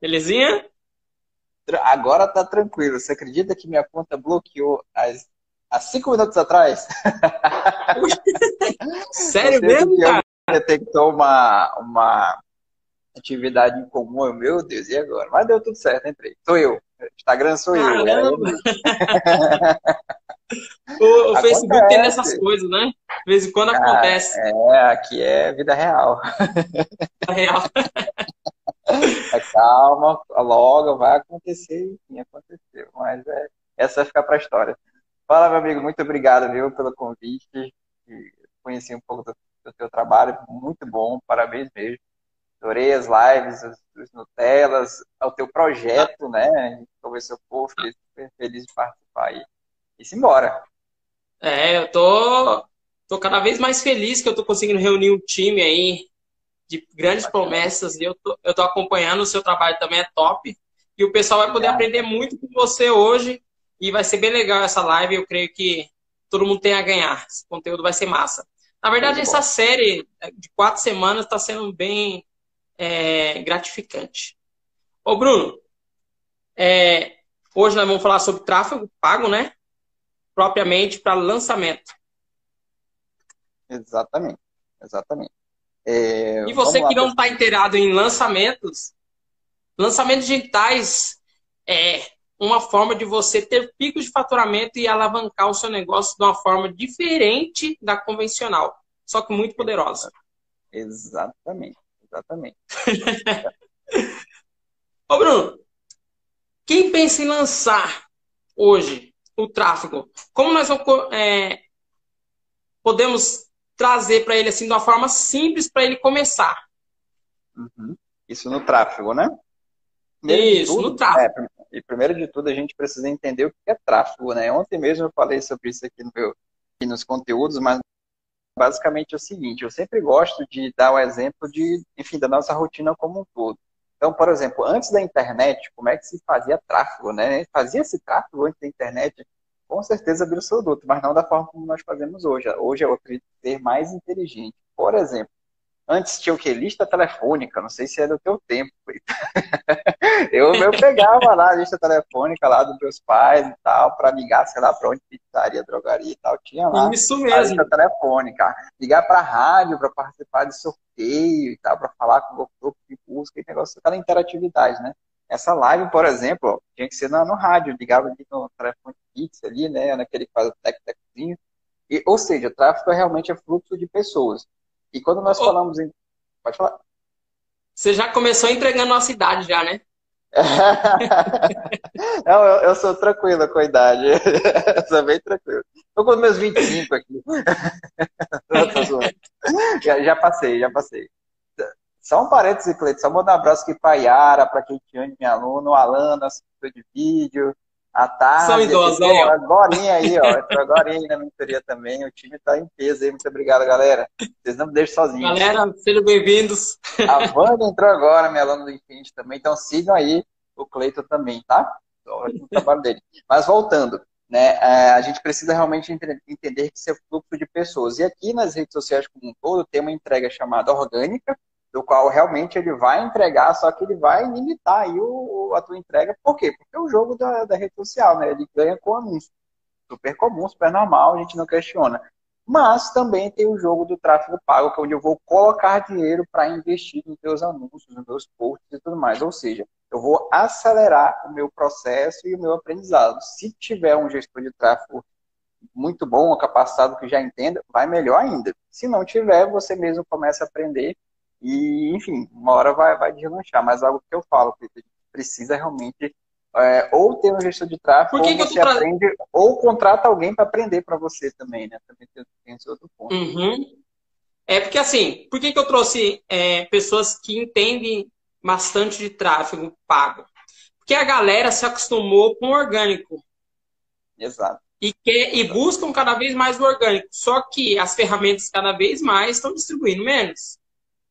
Belezinha? Agora tá tranquilo. Você acredita que minha conta bloqueou as, há cinco minutos atrás? Sério mesmo, cara? Detectou uma, uma atividade em comum. Meu Deus, e agora? Mas deu tudo certo, entrei. Sou eu. Instagram sou Caramba. eu. o, o Facebook tem essas coisas, né? De vez em quando Ah, acontece. É, aqui é vida real. Real. Calma, logo vai acontecer, enfim, aconteceu. Mas é, essa vai ficar para a história. Fala, meu amigo, muito obrigado, viu, pelo convite. Conheci um pouco do, do teu trabalho, muito bom, parabéns mesmo. Adorei as lives, os Nutellas, o teu projeto, né? A gente conversou, pô, fiquei super feliz de participar aí. E simbora. É, eu tô, tô cada vez mais feliz que eu tô conseguindo reunir um time aí de grandes promessas e eu tô, eu tô acompanhando, o seu trabalho também é top. E o pessoal vai poder Obrigado. aprender muito com você hoje e vai ser bem legal essa live. Eu creio que todo mundo tem a ganhar. Esse conteúdo vai ser massa. Na verdade, Muito bom. essa série de quatro semanas está sendo bem é, gratificante. Ô, Bruno, é, hoje nós vamos falar sobre tráfego pago, né? Propriamente para lançamento. Exatamente, exatamente. É, E você lá, que não está inteirado em lançamentos, lançamentos digitais é uma forma de você ter picos de faturamento e alavancar o seu negócio de uma forma diferente da convencional, só que muito poderosa. Exatamente, exatamente. Ô, Bruno, quem pensa em lançar hoje o tráfego, como nós é, podemos trazer para ele assim de uma forma simples para ele começar? Uhum. Isso no tráfego, né? Primeiro Isso, tudo, no tráfego. é, e primeiro de tudo, a gente precisa entender o que é tráfego, né? Ontem mesmo eu falei sobre isso aqui, no meu, aqui nos conteúdos, mas basicamente é o seguinte, eu sempre gosto de dar o exemplo de, enfim, da nossa rotina como um todo. Então, por exemplo, antes da internet, como é que se fazia tráfego, né? Fazia-se tráfego antes da internet? Com certeza absoluta, mas não da forma como nós fazemos hoje. Hoje eu acredito ser mais inteligente. Por exemplo, antes tinha o quê? Lista telefônica, não sei se é do teu tempo. Eu, eu pegava lá a lista telefônica lá dos meus pais e tal, para ligar, sei lá, para onde pizzaria, drogaria e tal. Tinha lá Isso a mesmo. lista telefônica. Ligar para rádio para participar de sorteio e tal, para falar com o grupo de busca e negócio, aquela interatividade, né? Essa live, por exemplo, ó, tinha que ser na- no rádio, ligava ali no telefone fixo ali, né? Naquele que faz o tec-teczinho. E, ou seja, tráfego é realmente é fluxo de pessoas. E quando nós Ô. falamos em. Pode falar. Você já começou entregando a cidade já, né? Não, eu, eu sou tranquilo com a idade. Eu sou bem tranquilo. Tô com meus 25 aqui. Já, já passei, já passei. Só um parênteses, Cleiton. Só mandar um abraço aqui pra Yara, pra Keitiane, minha aluna, o Alan, nosso editor de vídeo, a Tarde. São idosos ó. Agorinha aí, ó. Entrou agorinha aí na mentoria também. O time tá em peso aí. Muito obrigado, galera. Vocês não me deixam sozinhos. Galera, sejam bem-vindos. A Wanda entrou agora, minha aluna do Infinity também. Então sigam aí o Cleiton também, tá? Ótimo trabalho dele. Mas voltando, né? é, A gente precisa realmente entender que isso é fluxo de pessoas. E aqui nas redes sociais como um todo tem uma entrega chamada orgânica, do qual realmente ele vai entregar, só que ele vai limitar aí o, a tua entrega. Por quê? Porque é o jogo da, da rede social, né? Ele ganha com anúncio. Super comum, super normal, a gente não questiona. Mas também tem o jogo do tráfego pago, que é onde eu vou colocar dinheiro para investir nos meus anúncios, nos meus posts e tudo mais. Ou seja, eu vou acelerar o meu processo e o meu aprendizado. Se tiver um gestor de tráfego muito bom, capacitado que já entenda, vai melhor ainda. Se não tiver, você mesmo começa a aprender e, enfim, uma hora vai, vai deslanchar. Mas algo que eu falo, gente precisa realmente é, ou ter um gestor de tráfego, que ou que você tra- aprende, ou contrata alguém para aprender para você também, né? Também tem, tem esse outro ponto. Uhum. É porque assim, por que, que eu trouxe é, pessoas que entendem bastante de tráfego pago? Porque a galera se acostumou com o orgânico Exato. e, quer, e buscam cada vez mais o orgânico. Só que as ferramentas cada vez mais estão distribuindo menos.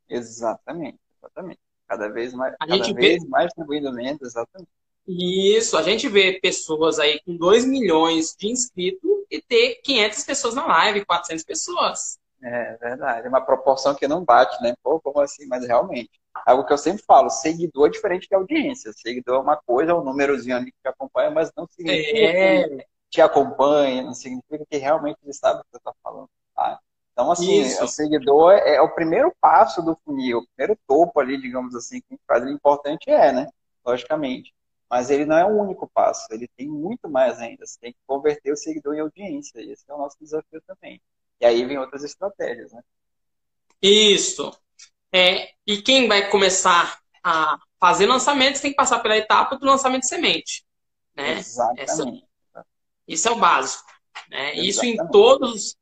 Exatamente, exatamente. Cada vez mais, A cada gente vê- vez mais distribuindo menos, exatamente. Isso, a gente vê pessoas aí com 2 milhões de inscritos e ter 500 pessoas na live, 400 pessoas. É verdade, é uma proporção que não bate, né? Pô, como assim? Mas realmente, algo que eu sempre falo, seguidor é diferente de audiência. Seguidor é uma coisa, é um númerozinho ali que te acompanha, mas não significa é... que te acompanha, não significa que realmente ele sabe o que você está falando, tá? Então, assim, Isso. o seguidor é, é, o primeiro passo do funil, o primeiro topo ali, digamos assim, que faz. O importante é, né? Logicamente. Mas ele não é o único passo, ele tem muito mais ainda. Você tem que converter o seguidor em audiência, e esse é o nosso desafio também. E aí vem outras estratégias, né? Isso. É, e quem vai começar a fazer lançamentos tem que passar pela etapa do lançamento de semente. Né? Exatamente. Essa, isso é o básico. Né? Isso em todos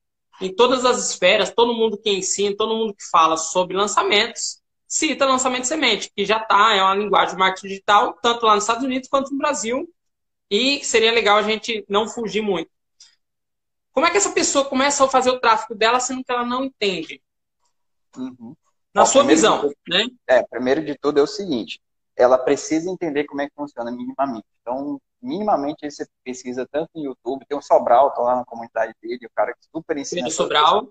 em todas as esferas, todo mundo que ensina, todo mundo que fala sobre lançamentos, cita lançamento de semente, que já está, é uma linguagem de marketing digital, tanto lá nos Estados Unidos quanto no Brasil, e seria legal a gente não fugir muito. Como é que essa pessoa começa a fazer o tráfego dela sendo que ela não entende? Uhum. Na sua visão, tudo, né? É, primeiro de tudo é o seguinte, ela precisa entender como é que funciona minimamente. Então, minimamente você pesquisa tanto no YouTube, tem o Sobral, tô lá na comunidade dele, o cara que super ensina. Sobral.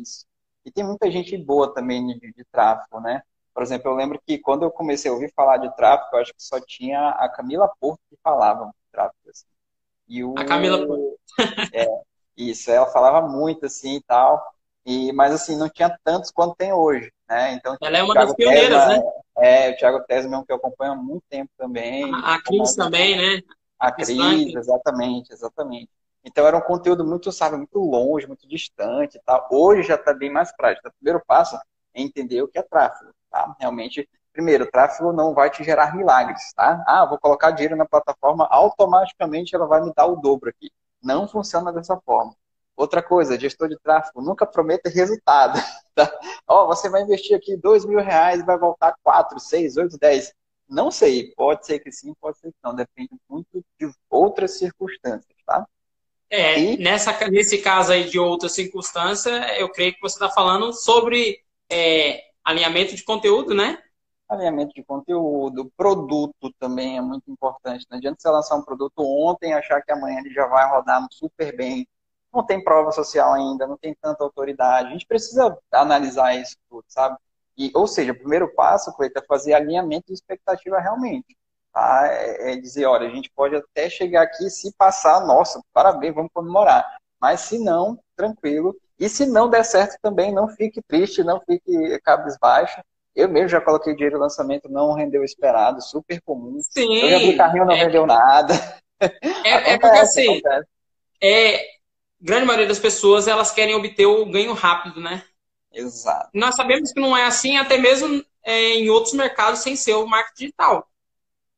Isso. E tem muita gente boa também de, de, tráfego, né? Por exemplo, eu lembro que quando eu comecei a ouvir falar de tráfego, eu acho que só tinha a Camila Porto que falava de tráfego. Assim. E o... A Camila Porto. é, isso, ela falava muito assim e tal. E, mas assim, não tinha tantos quanto tem hoje, né? Então, ela é uma das pioneiras, né? É, o Thiago Tesma é um que eu acompanho há muito tempo também. A, a Cris também, né? A Cris, exatamente, exatamente. Então era um conteúdo muito, sabe, muito longe, muito distante e tal. Hoje já está bem mais prático. O primeiro passo é entender o que é tráfego, tá? Realmente, primeiro, tráfego não vai te gerar milagres, tá? Ah, vou colocar dinheiro na plataforma, automaticamente ela vai me dar o dobro aqui. Não funciona dessa forma. Outra coisa, gestor de tráfego, nunca prometa resultado. Tá? Ó, você vai investir aqui dois mil reais e vai voltar quatro, seis, oito, dez. Não sei, pode ser que sim, pode ser que não, depende muito de outras circunstâncias, tá? É, e... nessa, nesse caso aí de outras circunstâncias, eu creio que você está falando sobre é, alinhamento de conteúdo, né? Alinhamento de conteúdo, produto também é muito importante. Não adianta você lançar um produto ontem e achar que amanhã ele já vai rodar super bem não tem prova social ainda, não tem tanta autoridade. A gente precisa analisar isso tudo, sabe? E, ou seja, o primeiro passo, Cleiton, é fazer alinhamento de expectativa realmente. Tá? É, é dizer, olha, a gente pode até chegar aqui, se passar, nossa, parabéns, vamos comemorar. Mas se não, tranquilo. E se não der certo também, não fique triste, não fique cabisbaixo. Eu mesmo já coloquei dinheiro no lançamento, não rendeu o esperado, super comum. Sim. Eu já vi carrinho, não é, vendeu nada. É, é porque assim, é, grande maioria das pessoas elas querem obter o ganho rápido, né? Exato. Nós sabemos que não é assim, até mesmo é, em outros mercados sem ser o marketing digital.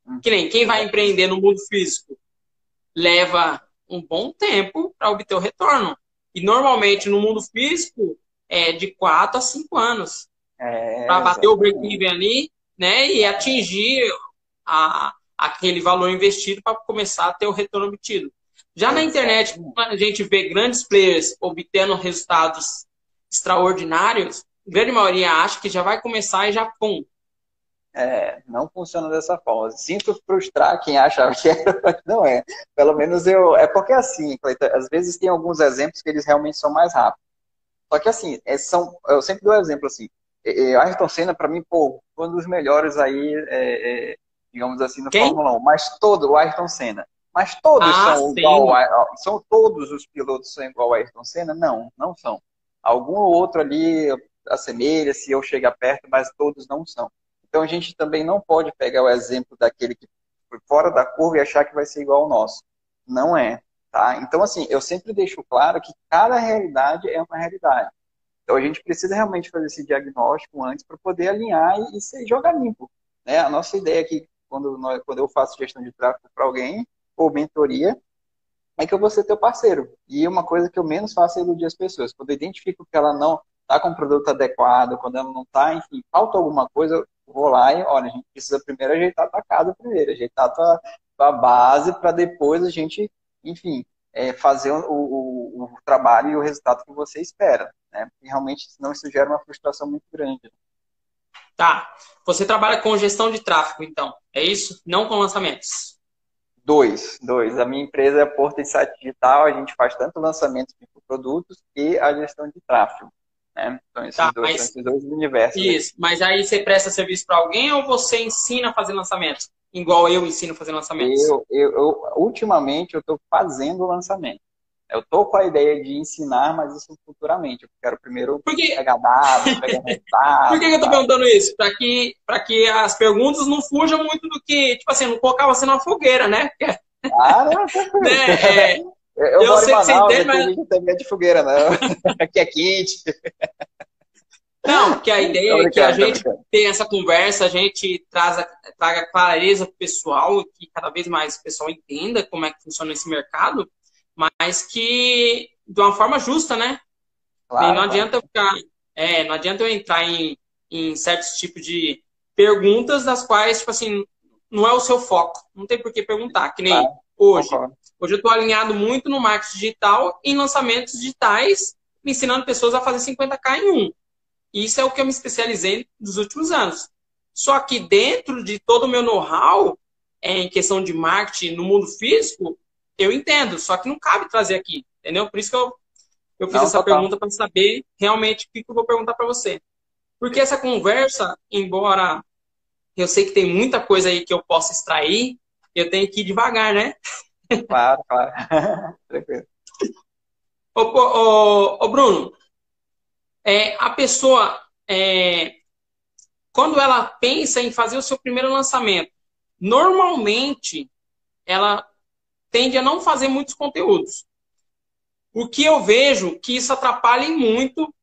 Hum. Que nem quem vai empreender no mundo físico leva um bom tempo para obter o retorno. E normalmente no mundo físico é de 4 a 5 anos. É, para bater o break-even ali, né? E atingir a, aquele valor investido para começar a ter o retorno obtido. Já na internet, a gente vê grandes players obtendo resultados extraordinários, a grande maioria acha que já vai começar e já pum. É, não funciona dessa forma. Sinto frustrar quem acha que é, não é. Pelo menos eu. É porque assim, Cleiton, às vezes tem alguns exemplos que eles realmente são mais rápidos. Só que assim, é, são, eu sempre dou exemplo assim. É, Ayrton Senna, para mim, pô, foi um dos melhores aí, é, é, digamos assim, no Quem? Fórmula 1. Mas todo, o Ayrton Senna. Mas todos ah, são sim. igual a, são todos os pilotos são igual a Ayrton Senna? Não, não são. Algum ou outro ali assemelha se eu chegar perto, mas todos não são. Então a gente também não pode pegar o exemplo daquele que foi fora da curva e achar que vai ser igual ao nosso. Não é, tá? Então assim, eu sempre deixo claro que cada realidade é uma realidade. Então a gente precisa realmente fazer esse diagnóstico antes para poder alinhar e, e jogar limpo. Né? A nossa ideia aqui, quando, nós, quando eu faço gestão de tráfego para alguém, ou mentoria, é que eu vou ser teu parceiro. E uma coisa que eu menos faço é iludir as pessoas. Quando eu identifico que ela não está com o produto adequado, quando ela não está, enfim, falta alguma coisa, eu vou lá e, olha, a gente precisa primeiro ajeitar tua casa primeiro, ajeitar tua, tua base para depois a gente, enfim, é, fazer o, o, o, trabalho e o resultado que você espera. Né? E realmente, senão isso gera uma frustração muito grande. Tá. Você trabalha com gestão de tráfego, então, é isso? Não com lançamentos? Dois, dois. A minha empresa é Porta Insight Digital, a gente faz tanto lançamento de produtos e a gestão de tráfego. Né? Então, esses, tá, dois, mas, esses dois universos. Isso, mas aí você presta serviço para alguém ou você ensina a fazer lançamentos? Igual eu ensino a fazer lançamentos? Eu, eu, eu ultimamente, eu estou fazendo lançamento. Eu tô com a ideia de ensinar, mas isso futuramente. Eu quero primeiro Porque... pegar dados, pegar resultados. Por que, que eu tô perguntando isso? Para que, que as perguntas não fujam muito do que, tipo assim, não colocar você na fogueira, né? Ah, não, né? é, eu, eu, sei Manaus, que você entende, mas... Não tem medo de fogueira, não. Aqui é quente. Não, porque a ideia é que a gente tenha essa conversa, a gente traga, traga clareza pro pessoal, que cada vez mais o pessoal entenda como é que funciona esse mercado mas que de uma forma justa, né? Claro, não adianta ficar, é, não adianta eu entrar em, em certos tipos de perguntas das quais, tipo assim, não é o seu foco. Não tem por que perguntar, que nem claro, hoje. Concordo. Hoje eu estou alinhado muito no marketing digital em lançamentos digitais, ensinando pessoas a fazer 50k em um. Isso é o que eu me especializei nos últimos anos. Só que dentro de todo o meu know-how, é, em questão de marketing no mundo físico, eu entendo, só que não cabe trazer aqui, entendeu? Por isso que eu, eu fiz não, essa pergunta para saber realmente o que, que eu vou perguntar para você. Porque essa conversa, embora eu sei que tem muita coisa aí que eu posso extrair, eu tenho que ir devagar, né? Claro, claro. Tranquilo. Ô, ô, ô, Bruno, é, a pessoa, é, quando ela pensa em fazer o seu primeiro lançamento, normalmente ela tende a não fazer muitos conteúdos. O que eu vejo que isso atrapalha muito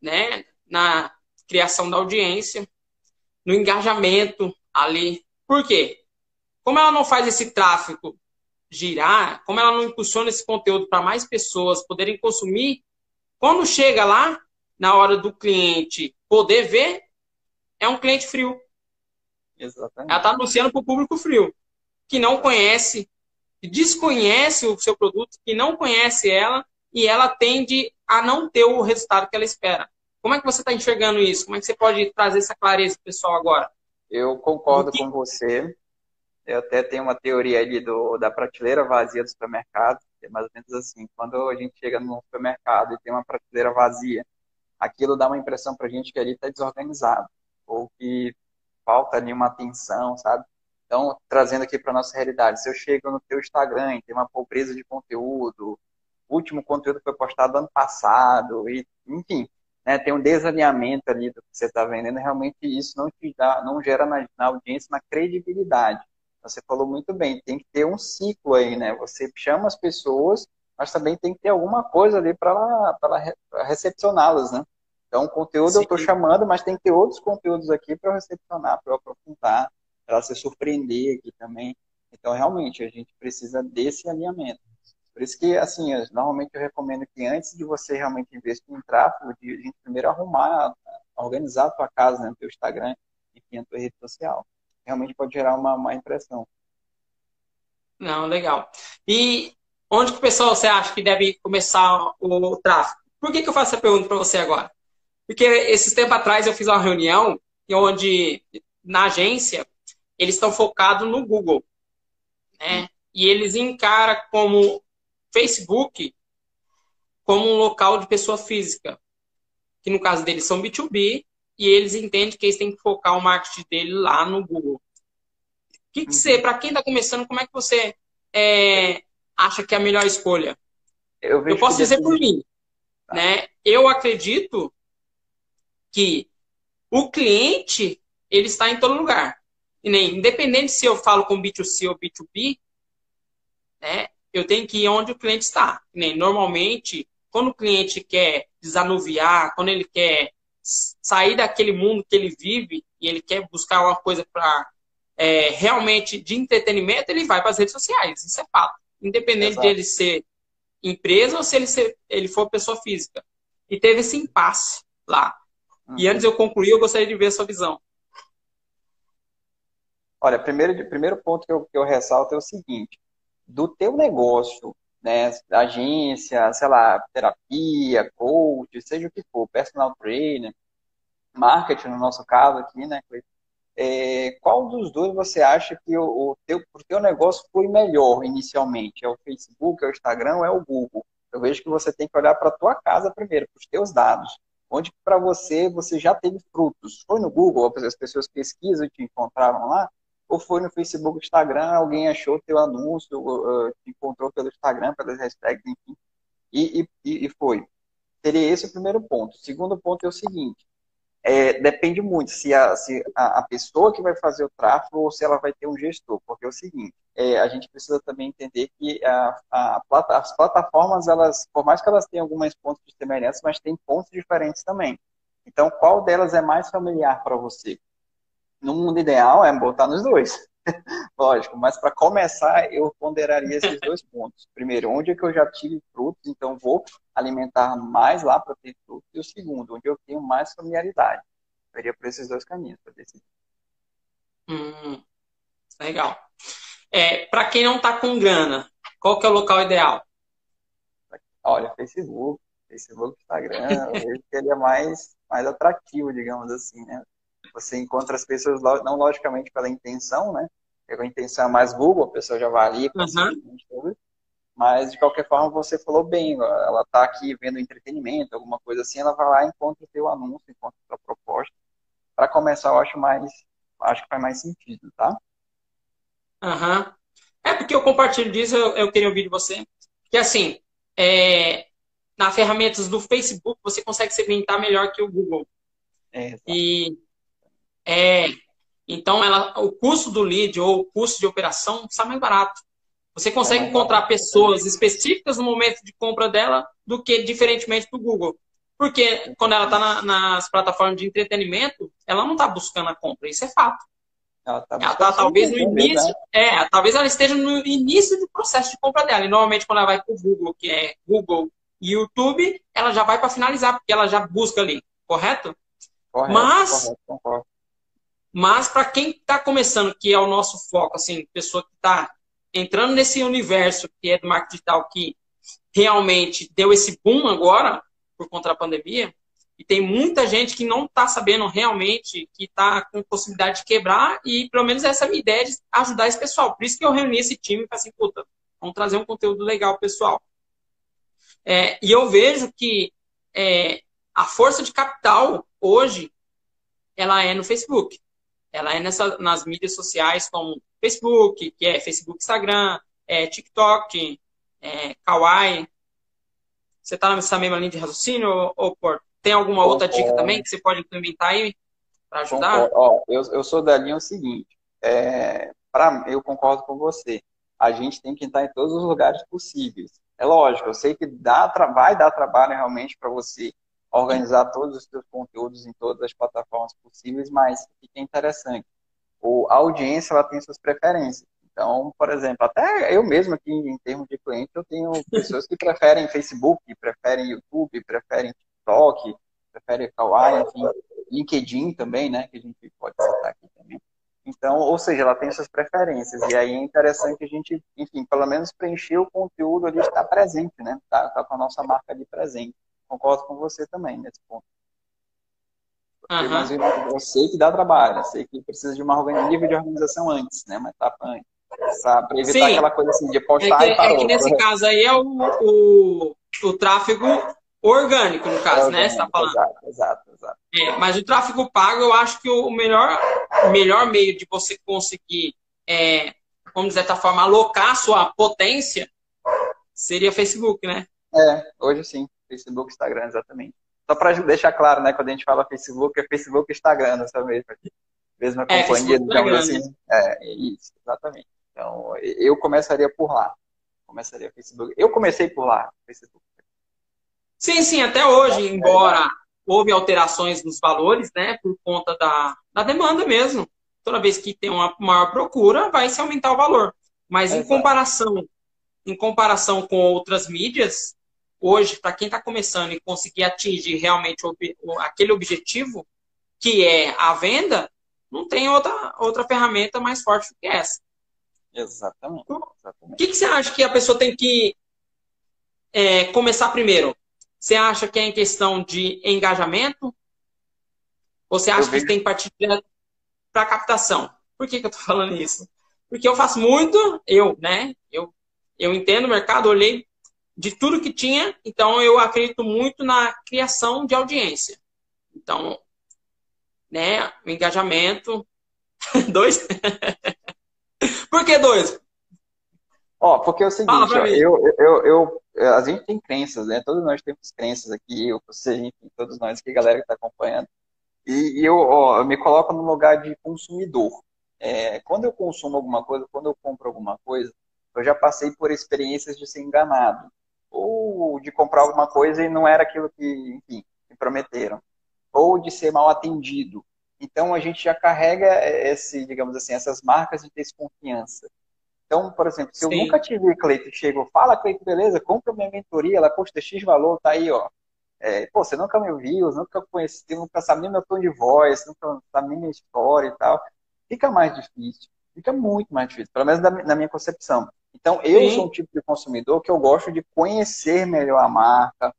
né, na criação da audiência, no engajamento ali. Por quê? Como ela não faz esse tráfego girar, como ela não impulsiona esse conteúdo para mais pessoas poderem consumir, quando chega lá, na hora do cliente poder ver, é um cliente frio. Exatamente. Ela está anunciando para o público frio, que não conhece que desconhece o seu produto, que não conhece ela, e ela tende a não ter o resultado que ela espera. Como é que você está enxergando isso? Como é que você pode trazer essa clareza para pessoal agora? Eu concordo que... com você. Eu até tenho uma teoria ali do, da prateleira vazia do supermercado, que é mais ou menos assim. Quando a gente chega no supermercado e tem uma prateleira vazia, aquilo dá uma impressão para a gente que ali está desorganizado, ou que falta ali uma atenção, sabe? Então, trazendo aqui para nossa realidade, se eu chego no teu Instagram e tem uma pobreza de conteúdo, o último conteúdo foi postado ano passado, e, enfim, né, tem um desalinhamento ali do que você está vendendo, realmente isso não te dá, não gera na, na audiência uma credibilidade. Você falou muito bem, tem que ter um ciclo aí, né? Você chama as pessoas, mas também tem que ter alguma coisa ali para recepcioná-las, né? Então, conteúdo Sim. eu estou chamando, mas tem que ter outros conteúdos aqui para recepcionar, para aprofundar, ela se surpreender aqui também. Então, realmente, a gente precisa desse alinhamento. Por isso que, assim, eu, normalmente eu recomendo que antes de você realmente investir em tráfego, a gente primeiro arrumar, organizar a tua casa, né, o teu Instagram, enfim, a tua rede social. Realmente pode gerar uma má impressão. Não, legal. E onde que o pessoal você acha que deve começar o tráfego? Por que, que eu faço essa pergunta para você agora? Porque esses tempos atrás eu fiz uma reunião onde na agência eles estão focados no Google. Né? E eles encaram como Facebook como um local de pessoa física. Que no caso deles são B2B, e eles entendem que eles têm que focar o marketing dele lá no Google. O que, que você, uhum. para quem está começando, como é que você é, acha que é a melhor escolha? Eu, Eu posso dizer por mim. Tá. Né? Eu acredito que o cliente ele está em todo lugar. E nem, independente se eu falo com B2C ou B2B, né, eu tenho que ir onde o cliente está. Nem, normalmente, quando o cliente quer desanuviar, quando ele quer sair daquele mundo que ele vive e ele quer buscar uma coisa para é, realmente de entretenimento, ele vai para as redes sociais. Isso é fato. Independente Exato. de ele ser empresa ou se ele, ser, ele for pessoa física. E teve esse impasse lá. Uhum. E antes eu concluir, eu gostaria de ver a sua visão. Olha, primeiro, primeiro ponto que eu, que eu ressalto é o seguinte: do teu negócio, né, agência, sei lá, terapia, coach, seja o que for, personal trainer, marketing, no nosso caso aqui, né, é, qual dos dois você acha que o, o teu, o teu negócio foi melhor inicialmente? É o Facebook, é o Instagram é o Google? Eu vejo que você tem que olhar para a tua casa primeiro, para os teus dados. onde para você você já teve frutos. Foi no Google, as pessoas pesquisam e te encontraram lá, ou foi no Facebook, Instagram, alguém achou teu anúncio, te encontrou pelo Instagram, pelas hashtags, enfim, e, e, e foi. Seria esse o primeiro ponto. O segundo ponto é o seguinte, é, depende muito se, a, se a, a, pessoa que vai fazer o tráfego ou se ela vai ter um gestor, porque é o seguinte, é, a gente precisa também entender que a, a as plataformas, elas, por mais que elas tenham alguns pontos de semelhança, mas tem pontos diferentes também. Então, qual delas é mais familiar para você? No mundo ideal é botar nos dois, lógico, mas para começar eu ponderaria esses dois pontos. Primeiro, onde é que eu já tive frutos, então vou alimentar mais lá para ter frutos. E o segundo, onde eu tenho mais familiaridade. Eu iria por esses dois caminhos para decidir. Hum, legal. É, para quem não está com grana, qual que é o local ideal? Olha, Facebook, Facebook, Instagram, eu vejo que ele é mais, mais atrativo, digamos assim, né? Você encontra as pessoas, não logicamente pela intenção, né? Pela intenção é mais Google, a pessoa já vai ali, uhum. mas de qualquer forma você falou bem, ela está aqui vendo entretenimento, alguma coisa assim, ela vai lá e encontra o teu anúncio, encontra a tua proposta. Para começar, eu acho mais, acho que faz mais sentido, tá? Aham. Uhum. É porque eu compartilho disso, eu, eu queria ouvir de você. Que assim, é, na ferramentas do Facebook, você consegue segmentar melhor que o Google. É, e é, então ela, o custo do lead ou o custo de operação está mais barato. Você consegue é encontrar pessoas específicas no momento de compra dela do que diferentemente do Google. Porque quando ela está na, nas plataformas de entretenimento, ela não está buscando a compra, isso é fato. Ela está tá, talvez no início, né? é, talvez ela esteja no início do processo de compra dela. E normalmente quando ela vai para o Google, que é Google e YouTube, ela já vai para finalizar, porque ela já busca ali, correto? correto mas, correto, mas para quem está começando, que é o nosso foco, assim, pessoa que está entrando nesse universo que é do marketing digital, que realmente deu esse boom agora, por conta da pandemia, e tem muita gente que não está sabendo realmente, que está com possibilidade de quebrar, e pelo menos essa é a minha ideia de ajudar esse pessoal. Por isso que eu reuni esse time e falei assim, puta, vamos trazer um conteúdo legal pessoal. É, e eu vejo que é, a força de capital hoje, ela é no Facebook. Ela é nessa, nas mídias sociais como Facebook, que é Facebook, Instagram, é, TikTok, é, Kawaii. Você está nessa mesma linha de raciocínio, ou, ou por tem alguma Concordo. outra dica também que você pode implementar aí para ajudar? Ó, eu, eu sou da linha o seguinte, é, pra, eu concordo com você. A gente tem que estar em todos os lugares possíveis. É lógico, eu sei que dá, vai dar trabalho realmente para você organizar todos os seus conteúdos em todas as plataformas possíveis, mas o que é interessante? O, a audiência ela tem suas preferências. Então, por exemplo, até eu mesmo aqui em termos de cliente, eu tenho pessoas que preferem Facebook, preferem YouTube, preferem TikTok, prefere Kawaii, enfim, LinkedIn também, né, que a gente pode citar aqui também. Então, ou seja, ela tem suas preferências, e aí é interessante a gente, enfim, pelo menos preencher o conteúdo ali, estar presente, né, tá, tá com a nossa marca ali presente. Concordo com você também nesse ponto. Uhum. Mas eu, eu, sei que dá trabalho, eu sei que precisa de uma nível de organização antes, né, uma etapa antes. Para evitar Sim. aquela coisa assim de postar é que, e parou. É que nesse caso aí é o, o, o tráfego Orgânico, no caso, né? Você tá falando. Exato, exato, exato. É, mas o tráfego pago, eu acho que o melhor, melhor meio de você conseguir, é, como de certa forma, alocar a sua potência seria Facebook, né? É, hoje sim. Facebook, Instagram, exatamente. Só para deixar claro, né? Quando a gente fala Facebook, é Facebook e Instagram, nessa mesma, mesma é, companhia, digamos assim. Né? É, isso, exatamente. Então, eu começaria por lá. Começaria Facebook. Eu comecei por lá, Facebook. Sim, sim, até hoje, embora houve alterações nos valores, né, por conta da, da demanda mesmo. Toda vez que tem uma maior procura, vai se aumentar o valor. Mas em comparação, em comparação com outras mídias, hoje, para quem está começando e conseguir atingir realmente aquele objetivo, que é a venda, não tem outra, outra ferramenta mais forte do que essa. Exatamente. exatamente. O que, que você acha que a pessoa tem que é, começar primeiro? Você acha que é em questão de engajamento? Ou você acha que tem que partir para captação? Por que, que eu estou falando isso? Porque eu faço muito, eu, né? Eu, eu entendo o mercado, olhei de tudo que tinha, então eu acredito muito na criação de audiência. Então, né, o engajamento. dois? Por que dois? Ó, porque é o seguinte, ó, eu, eu, eu, a gente tem crenças, né? Todos nós temos crenças aqui, eu, você, enfim, todos nós aqui, galera que está acompanhando. E, e eu, ó, eu me coloco no lugar de consumidor. É, quando eu consumo alguma coisa, quando eu compro alguma coisa, eu já passei por experiências de ser enganado. Ou de comprar alguma coisa e não era aquilo que, enfim, me prometeram. Ou de ser mal atendido. Então a gente já carrega esse, digamos assim, essas marcas de desconfiança. Então, por exemplo, se eu Sim. nunca tive Cleito, chego, fala Cleito, beleza, compra minha mentoria, ela custa X valor, tá aí, ó. É, pô, você nunca me ouviu, nunca conheci, nunca sabe nem meu tom de voz, nunca sabe nem minha história e tal. Fica mais difícil, fica muito mais difícil, pelo menos na minha concepção. Então, eu Sim. sou um tipo de consumidor que eu gosto de conhecer melhor a marca,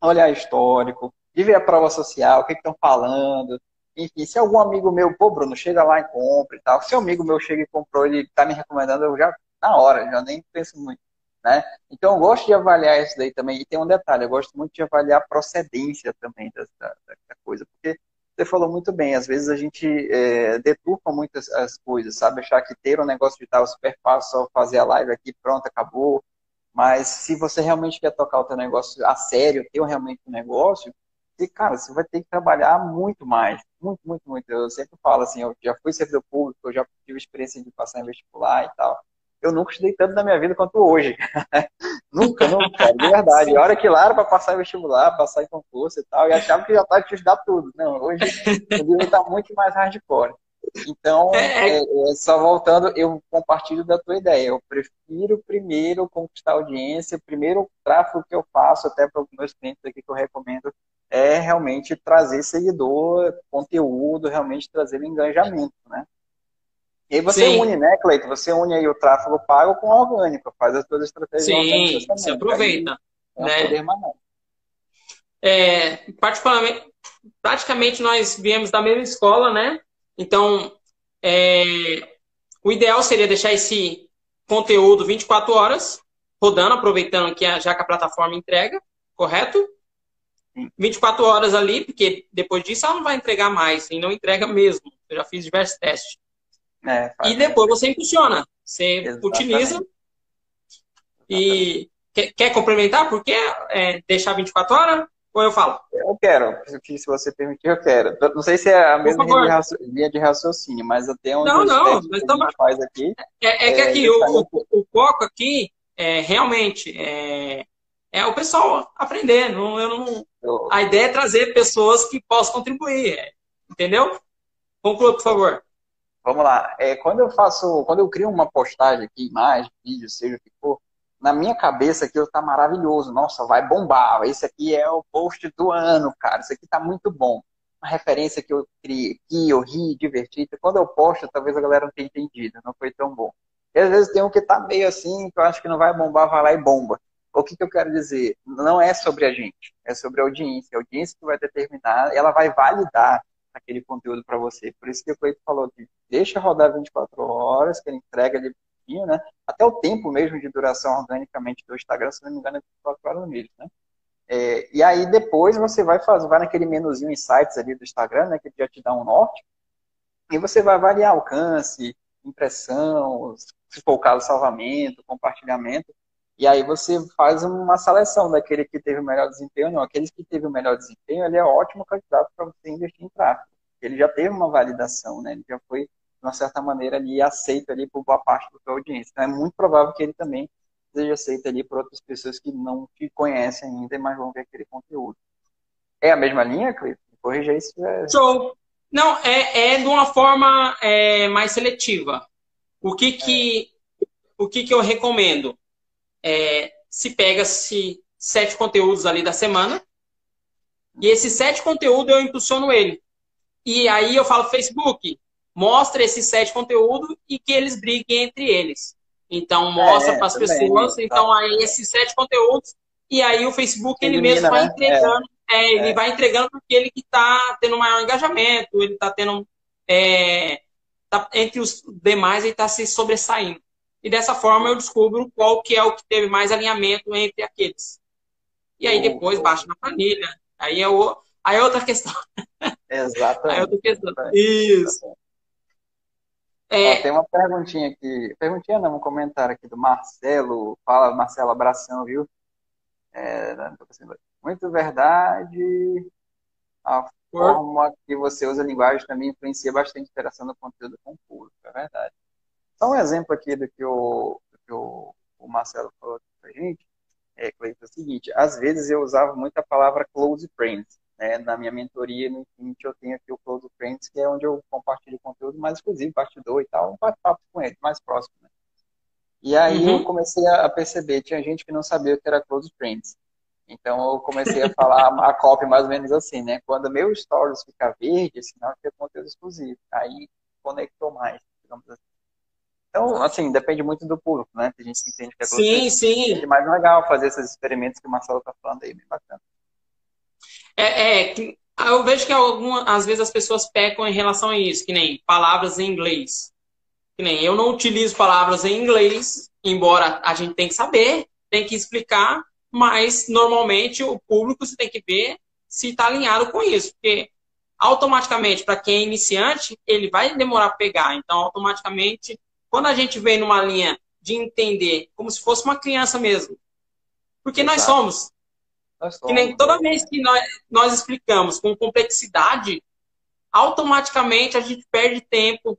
olhar histórico, de ver a prova social, o que estão falando, enfim, se algum amigo meu, pô, Bruno, chega lá e compra e tal. Se um amigo meu chega e comprou, ele tá me recomendando, eu já, na hora, já nem penso muito, né? Então, eu gosto de avaliar isso daí também. E tem um detalhe, eu gosto muito de avaliar a procedência também da, da, da coisa, porque você falou muito bem, às vezes a gente é, deturpa muitas as coisas, sabe? Achar que ter um negócio de tal super fácil, só fazer a live aqui, pronto, acabou. Mas se você realmente quer tocar o teu negócio a sério, ter realmente um negócio, e, cara, você vai ter que trabalhar muito mais. Muito, muito, muito. Eu sempre falo assim, eu já fui servidor público, eu já tive experiência de passar em vestibular e tal. Eu nunca estudei tanto na minha vida quanto hoje. nunca, nunca, de verdade. A hora que lá era para passar em vestibular, passar em concurso e tal, e achava que já estava de estudar tudo. Não, hoje o livro está muito mais hardcore. Então, é, é. é, é, só voltando, eu compartilho da tua ideia. Eu prefiro primeiro conquistar audiência, primeiro o tráfego que eu faço, até para os meus clientes aqui que eu recomendo, é realmente trazer seguidor, conteúdo, realmente trazer engajamento, né? E aí você Sim. une, né, Cleiton? Você une aí o tráfego pago com o orgânico, faz as suas estratégias Sim, você aproveita. Aí, né? É, particularmente, praticamente nós viemos da mesma escola, né? Então, é, o ideal seria deixar esse conteúdo 24 horas rodando, aproveitando que a, já que a plataforma entrega, correto? 24 horas ali, porque depois disso ela não vai entregar mais, e não entrega mesmo. Eu já fiz diversos testes. É, e depois você impulsiona, você Exatamente. utiliza. E quer, quer, complementar? Por que é, deixar 24 horas? Ou eu falo? Eu quero, se você permitir, eu quero. Não sei se é a mesma linha de raciocínio, mas até onde não, não, mas a gente faz aqui. É, é que é aqui, o, o, o, foco aqui é realmente é, é o pessoal aprender. Não, eu não, a ideia é trazer pessoas que possam contribuir, entendeu? Conclua, por favor. Vamos lá. É, quando eu faço, quando eu crio uma postagem aqui, imagem, vídeo, seja o que for, na minha cabeça aquilo tá maravilhoso. Nossa, vai bombar. Esse aqui é o post do ano, cara. Isso aqui tá muito bom. Uma referência que eu criei, que eu ri, diverti. Quando eu posto, talvez a galera não tenha entendido, não foi tão bom. E às vezes tem um que tá meio assim, que eu acho que não vai bombar, vai lá e bomba. O que, que eu quero dizer? Não é sobre a gente, é sobre a audiência. A audiência que vai determinar, ela vai validar aquele conteúdo para você. Por isso que o Cleito falou que deixa rodar 24 horas, que ele entrega ali pouquinho, né? Até o tempo mesmo de duração organicamente do Instagram, se não me engano, é 24 horas neles, né? É, e aí depois você vai fazer, vai naquele menuzinho insights ali do Instagram, né? Que já te dá um norte. E você vai avaliar alcance, impressão, se for o caso, salvamento, compartilhamento. E aí você faz uma seleção daquele que teve o melhor desempenho, não. Aqueles que teve o melhor desempenho, ele é ótimo candidato para você investir em tráfego. Ele já teve uma validação, né? Ele já foi, de uma certa maneira, ali aceito ali por boa parte da sua audiência. Então é muito provável que ele também seja aceito ali por outras pessoas que não te conhecem ainda, mas vão ver aquele conteúdo. É a mesma linha, Cleiton? Corrija isso. É... Show! Não, é, é de uma forma é, mais seletiva. O que que, é. o que que eu recomendo? É, se pega-se sete conteúdos ali da semana, e esses sete conteúdos eu impulsiono ele. E aí eu falo, Facebook, mostra esses sete conteúdos e que eles briguem entre eles. Então, mostra é, para as pessoas. Tá. Então, aí esses sete conteúdos, e aí o Facebook, ele Elimina, mesmo vai né? entregando. É. é ele vai entregando porque ele que está tendo maior engajamento, ele está tendo. É, tá, entre os demais, ele está se sobressaindo e dessa forma eu descubro qual que é o que teve mais alinhamento entre aqueles. E aí depois baixo na planilha. Aí é o, Aí é outra questão. Exatamente. Aí é outra questão. Isso. É... Ó, tem uma perguntinha aqui. Perguntinha não, um comentário aqui do Marcelo. Fala, Marcelo, abração, viu? É, muito verdade. A forma que você usa a linguagem também influencia bastante a interação do conteúdo com o público, é verdade. Só um exemplo aqui do que o, do que o, o Marcelo falou aqui pra gente, é, Cleiton, é o seguinte, às vezes eu usava muito a palavra close friends, né? Na minha mentoria, no Infinity, eu tenho aqui o close friends, que é onde eu compartilho conteúdo mais exclusivo, bastidor e tal, um bate-papo com ele, mais próximo, né? E aí uhum. eu comecei a perceber, tinha gente que não sabia o que era close friends. Então eu comecei a falar a copy mais ou menos assim, né? Quando meu stories fica verde, é sinal que é conteúdo exclusivo. Aí conectou mais, digamos assim. Então, assim, depende muito do público, né? Tem gente que entende que é Sim, sim. É mais legal fazer esses experimentos que o Marcelo está falando aí, bem bacana. É, é, eu vejo que algumas, às vezes as pessoas pecam em relação a isso, que nem palavras em inglês. Que nem eu não utilizo palavras em inglês, embora a gente tem que saber, tem que explicar, mas normalmente o público você tem que ver se está alinhado com isso, porque automaticamente, para quem é iniciante, ele vai demorar a pegar. Então, automaticamente, quando a gente vem numa linha de entender como se fosse uma criança mesmo, porque nós somos. nós somos. Que nem toda vez que nós, nós explicamos com complexidade, automaticamente a gente perde tempo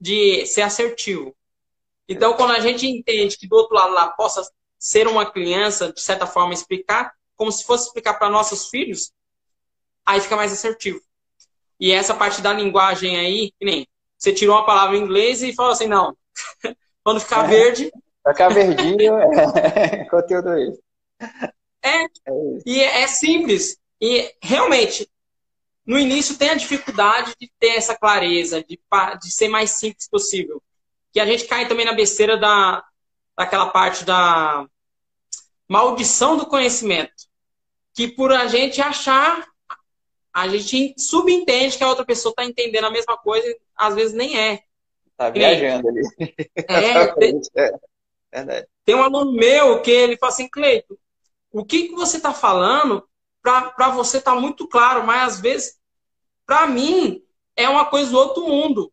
de ser assertivo. Então, quando a gente entende que do outro lado lá possa ser uma criança, de certa forma, explicar, como se fosse explicar para nossos filhos, aí fica mais assertivo. E essa parte da linguagem aí, que nem você tirou uma palavra em inglês e falou assim, não, quando ficar é, verde... Ficar verdinho é conteúdo isso. É, é e é simples. E realmente, no início tem a dificuldade de ter essa clareza, de, de ser mais simples possível. Que a gente cai também na besteira da, daquela parte da maldição do conhecimento. Que por a gente achar a gente subentende que a outra pessoa está entendendo a mesma coisa às vezes nem é. Tá viajando ali. É, tem, é, tem um aluno meu que ele fala assim, Cleito, o que, que você está falando para você tá muito claro, mas às vezes, para mim, é uma coisa do outro mundo.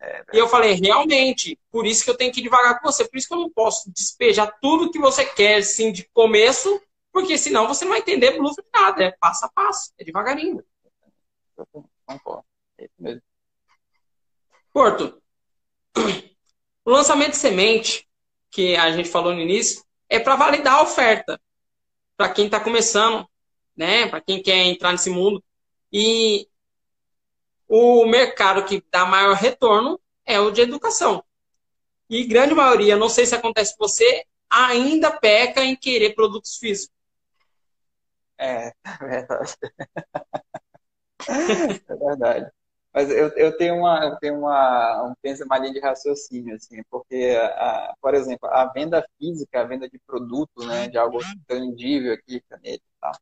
É, e eu falei, realmente, por isso que eu tenho que ir devagar com você, por isso que eu não posso despejar tudo que você quer, assim, de começo, porque senão você não vai entender de nada. É passo a passo, é devagarinho. Concordo. É isso mesmo. Porto, o lançamento de semente, que a gente falou no início, é para validar a oferta. Para quem está começando, né? Para quem quer entrar nesse mundo. E o mercado que dá maior retorno é o de educação. E grande maioria, não sei se acontece com você, ainda peca em querer produtos físicos. É, é verdade. é verdade. Mas eu, eu tenho uma, eu tenho uma, um pensa uma linha de raciocínio, assim, porque, a, por exemplo, a venda física, a venda de produto, né, de algo tangível aqui, caneta e tal,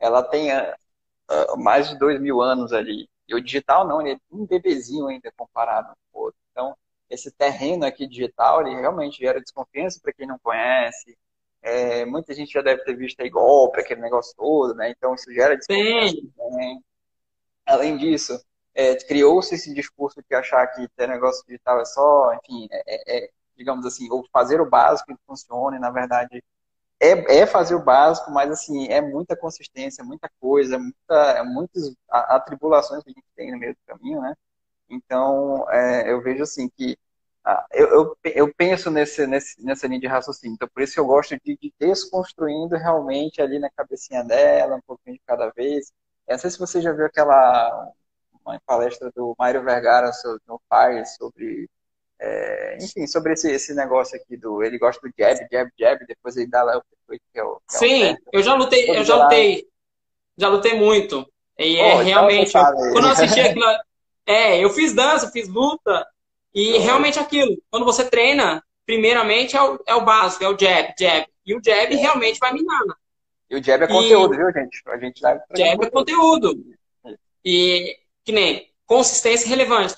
ela tem uh, mais de dois mil anos ali. E o digital não, ele é um bebezinho ainda comparado com o outro. Então, esse terreno aqui digital, ele realmente gera desconfiança para quem não conhece, é, muita gente já deve ter visto aí golpe, aquele negócio todo, né? Então isso gera desconfiança também. Além disso, é, criou-se esse discurso de achar que ter negócio digital é só, enfim, é, é, é digamos assim, ou fazer o básico que funcione, na verdade, é, é, fazer o básico, mas assim, é muita consistência, muita coisa, muita, é muitas atribulações que a gente tem no meio do caminho, né? Então, é, eu vejo assim que ah, eu, eu, eu, penso nesse, nesse, nessa linha de raciocínio. Então, por isso eu gosto de, de desconstruindo realmente ali na cabecinha dela, um pouquinho de cada vez. Eu não sei se você já viu aquela uma palestra do Mário Vergara no pai sobre é, enfim, sobre esse, esse negócio aqui do. Ele gosta do jab, jab, jab, depois ele dá lá o que é o. Que Sim, é o eu já lutei, eu já lutei. Já lutei muito. E é então realmente. Eu, quando eu assisti aquilo. É, eu fiz dança, fiz luta, e realmente aquilo, quando você treina, primeiramente é o, é o básico, é o jab, jab. E o jab é. realmente vai minar. E o jab é conteúdo, e... viu, gente? A gente vai jab é conteúdo. E que nem consistência relevante.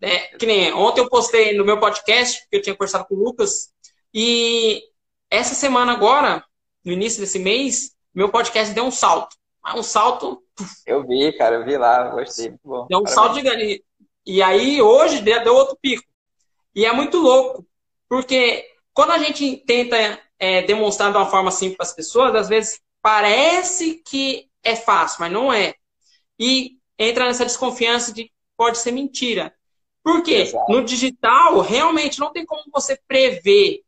É, que nem ontem eu postei no meu podcast, que eu tinha conversado com o Lucas, e essa semana agora, no início desse mês, meu podcast deu um salto. um salto. Eu vi, cara, eu vi lá, gostei, bom. Deu um Parabéns. salto gigante. E aí, hoje, deu outro pico. E é muito louco, porque quando a gente tenta é, demonstrar de uma forma simples para as pessoas, às vezes parece que é fácil, mas não é. E entra nessa desconfiança de pode ser mentira. Por quê? Exato. No digital, realmente não tem como você prever.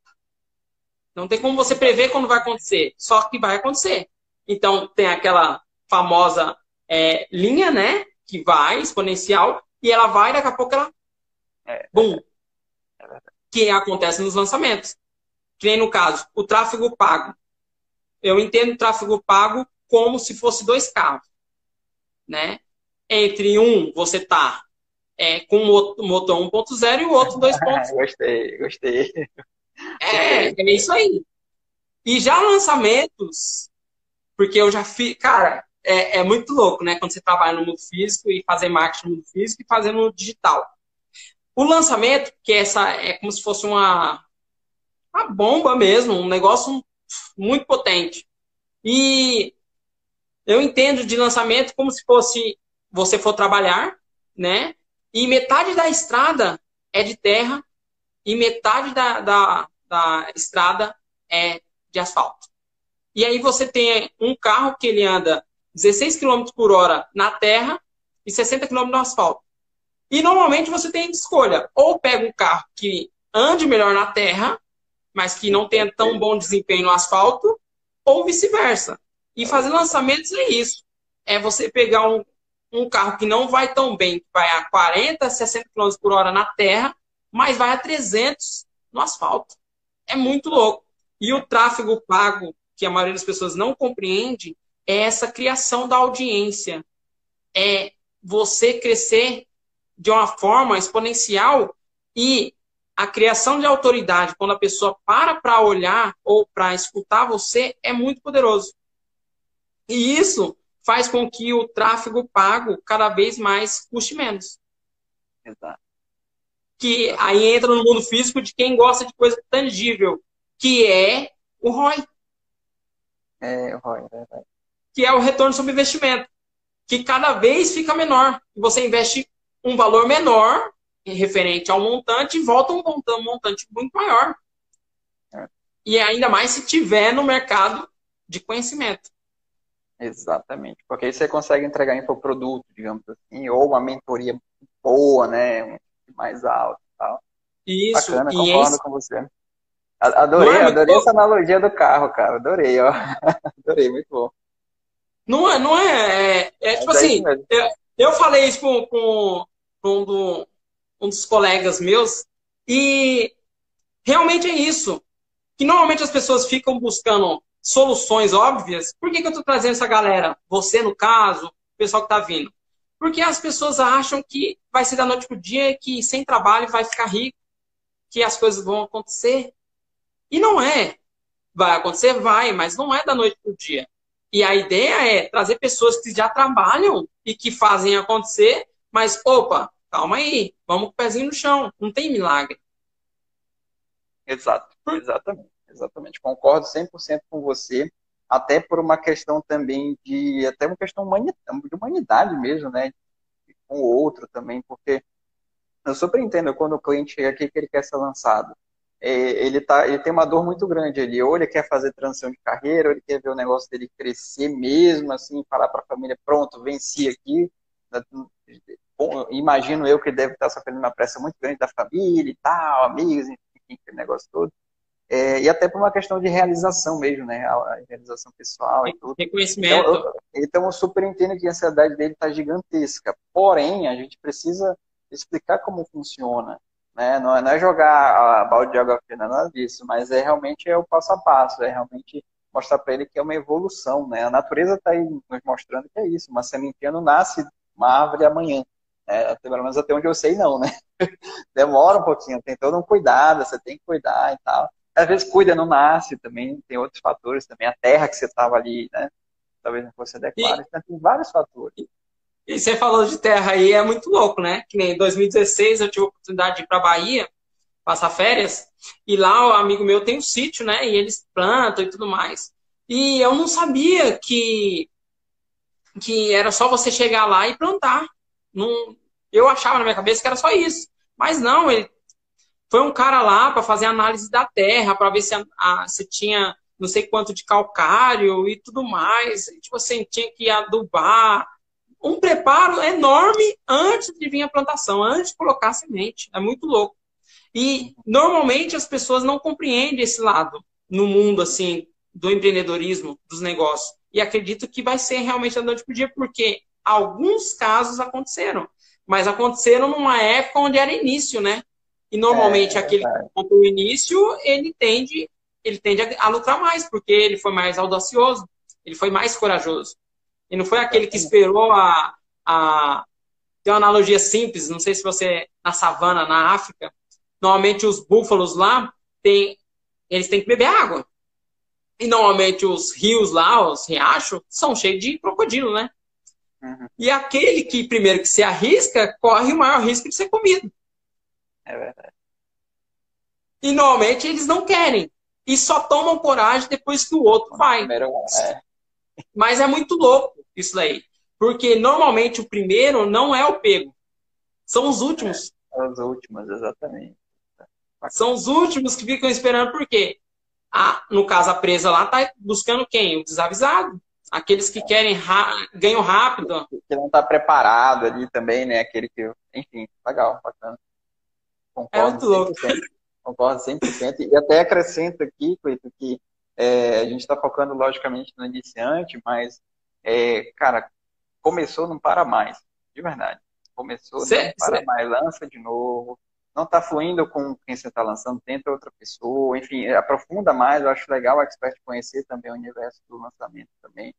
Não tem como você prever quando vai acontecer. Só que vai acontecer. Então, tem aquela famosa é, linha, né? Que vai, exponencial, e ela vai, daqui a pouco ela. É, bum! Que acontece nos lançamentos. Que nem no caso, o tráfego pago. Eu entendo o tráfego pago como se fosse dois carros. Né? Entre um, você tá é, com o motor 1.0 e o outro 2.0. gostei, gostei. É, é isso aí. E já lançamentos, porque eu já fiz. Cara, é, é, muito louco, né? Quando você trabalha no mundo físico e fazer marketing no mundo físico e fazer no digital. O lançamento, que é essa é como se fosse uma, uma bomba mesmo, um negócio muito potente. E eu entendo de lançamento como se fosse você for trabalhar, né? E metade da estrada é de terra e metade da, da, da estrada é de asfalto. E aí você tem um carro que ele anda 16 km por hora na terra e 60 km no asfalto. E normalmente você tem escolha, ou pega um carro que ande melhor na terra, mas que não tenha tão bom desempenho no asfalto, ou vice-versa. E fazer lançamentos é isso. É você pegar um, um carro que não vai tão bem, que vai a 40, 60 km por hora na terra, mas vai a 300 no asfalto. É muito louco. E o tráfego pago, que a maioria das pessoas não compreende, é essa criação da audiência. É você crescer de uma forma exponencial e a criação de autoridade, quando a pessoa para para olhar ou para escutar você, é muito poderoso. E isso faz com que o tráfego pago cada vez mais custe menos. Exato. Que aí entra no mundo físico de quem gosta de coisa tangível, que é o ROI. É, o ROI, é verdade que é o retorno sobre investimento, que cada vez fica menor. Você investe um valor menor referente ao montante e volta um montante, um montante muito maior. É. E ainda mais se tiver no mercado de conhecimento. Exatamente, porque aí você consegue entregar infoproduto, digamos assim, ou uma mentoria boa, né, mais alta e tal. Isso, Bacana, concordo esse... com você. Adorei, é adorei essa analogia do carro, cara, adorei, ó. adorei, muito bom. Não é, não é. É, é tipo é assim, eu, eu, falei isso com, com, com um, do, um dos colegas meus, e realmente é isso. Que normalmente as pessoas ficam buscando soluções óbvias. Por que, que eu estou trazendo essa galera? Você, no caso, o pessoal que está vindo. Porque as pessoas acham que vai ser da noite para o dia, que sem trabalho vai ficar rico, que as coisas vão acontecer. E não é. Vai acontecer? Vai, mas não é da noite para o dia. E a ideia é trazer pessoas que já trabalham e que fazem acontecer, mas, opa, calma aí, vamos com o pezinho no chão, não tem milagre. Exato, exatamente, exatamente. Concordo 100% com você, até por uma questão também de, até uma questão de humanidade mesmo, né, com o outro também, porque eu super entendo quando o cliente chega aqui que ele quer ser lançado é, ele, tá, ele tem uma dor muito grande ali. Ou ele quer fazer transição de carreira, ou ele quer ver o negócio dele crescer mesmo, assim, falar para a família, pronto, venci aqui. Bom, imagino eu que ele deve estar sofrendo uma pressa muito grande da família e tal, amigos, enfim, aquele negócio todo. É, e até por uma questão de realização mesmo, né? A realização pessoal e tudo. Reconhecimento. Então, eu, então, eu super entendo que a ansiedade dele está gigantesca. Porém, a gente precisa explicar como funciona. Né? Não, é, não é jogar a balde de água fria, nada disso, mas é realmente é o passo a passo, é realmente mostrar para ele que é uma evolução. Né? A natureza está aí nos mostrando que é isso, uma sementinha não nasce uma árvore amanhã. Né? Pelo menos até onde eu sei, não, né? Demora um pouquinho, tem todo um cuidado, você tem que cuidar e tal. Às vezes cuida, não nasce também, tem outros fatores também, a terra que você estava ali, né? Talvez não fosse adequada, então, tem vários fatores. E você falou de terra aí, é muito louco, né? Que nem em 2016 eu tive a oportunidade de ir para Bahia, passar férias, e lá o amigo meu tem um sítio, né? E eles plantam e tudo mais. E eu não sabia que que era só você chegar lá e plantar. Não, eu achava na minha cabeça que era só isso. Mas não, ele foi um cara lá para fazer análise da terra, para ver se, a, se tinha não sei quanto de calcário e tudo mais. Tipo assim, tinha que adubar. Um preparo enorme antes de vir a plantação, antes de colocar a semente. É muito louco. E normalmente as pessoas não compreendem esse lado no mundo assim do empreendedorismo, dos negócios. E acredito que vai ser realmente a noite pro dia, porque alguns casos aconteceram. Mas aconteceram numa época onde era início, né? E normalmente é, aquele que conta o início, ele tende, ele tende a, a, lucrar mais, porque ele foi mais audacioso, ele foi mais corajoso. E não foi aquele que esperou a, a. Tem uma analogia simples, não sei se você. Na savana, na África, normalmente os búfalos lá, tem, eles têm que beber água. E normalmente os rios lá, os riachos, são cheios de crocodilo, né? Uhum. E aquele que primeiro que se arrisca, corre o maior risco de ser comido. É verdade. E normalmente eles não querem. E só tomam coragem depois que o outro vai. É. Mas é muito louco isso daí. Porque normalmente o primeiro não é o pego. São os últimos. É, os últimos, exatamente. São os últimos que ficam esperando, por quê? A, no caso, a presa lá está buscando quem? O desavisado. Aqueles que querem ganham rápido. Que não está preparado ali também, né? Aquele que. Enfim, legal, bacana. Concordo é muito louco. 100%, concordo 100%. E até acrescento aqui, Cleito, que é, a gente está focando, logicamente, no iniciante, mas, é, cara, começou, não para mais. De verdade. Começou, não para mais. Lança de novo. Não está fluindo com quem você está lançando, tenta outra pessoa. Enfim, aprofunda mais. Eu acho legal o expert conhecer também o universo do lançamento também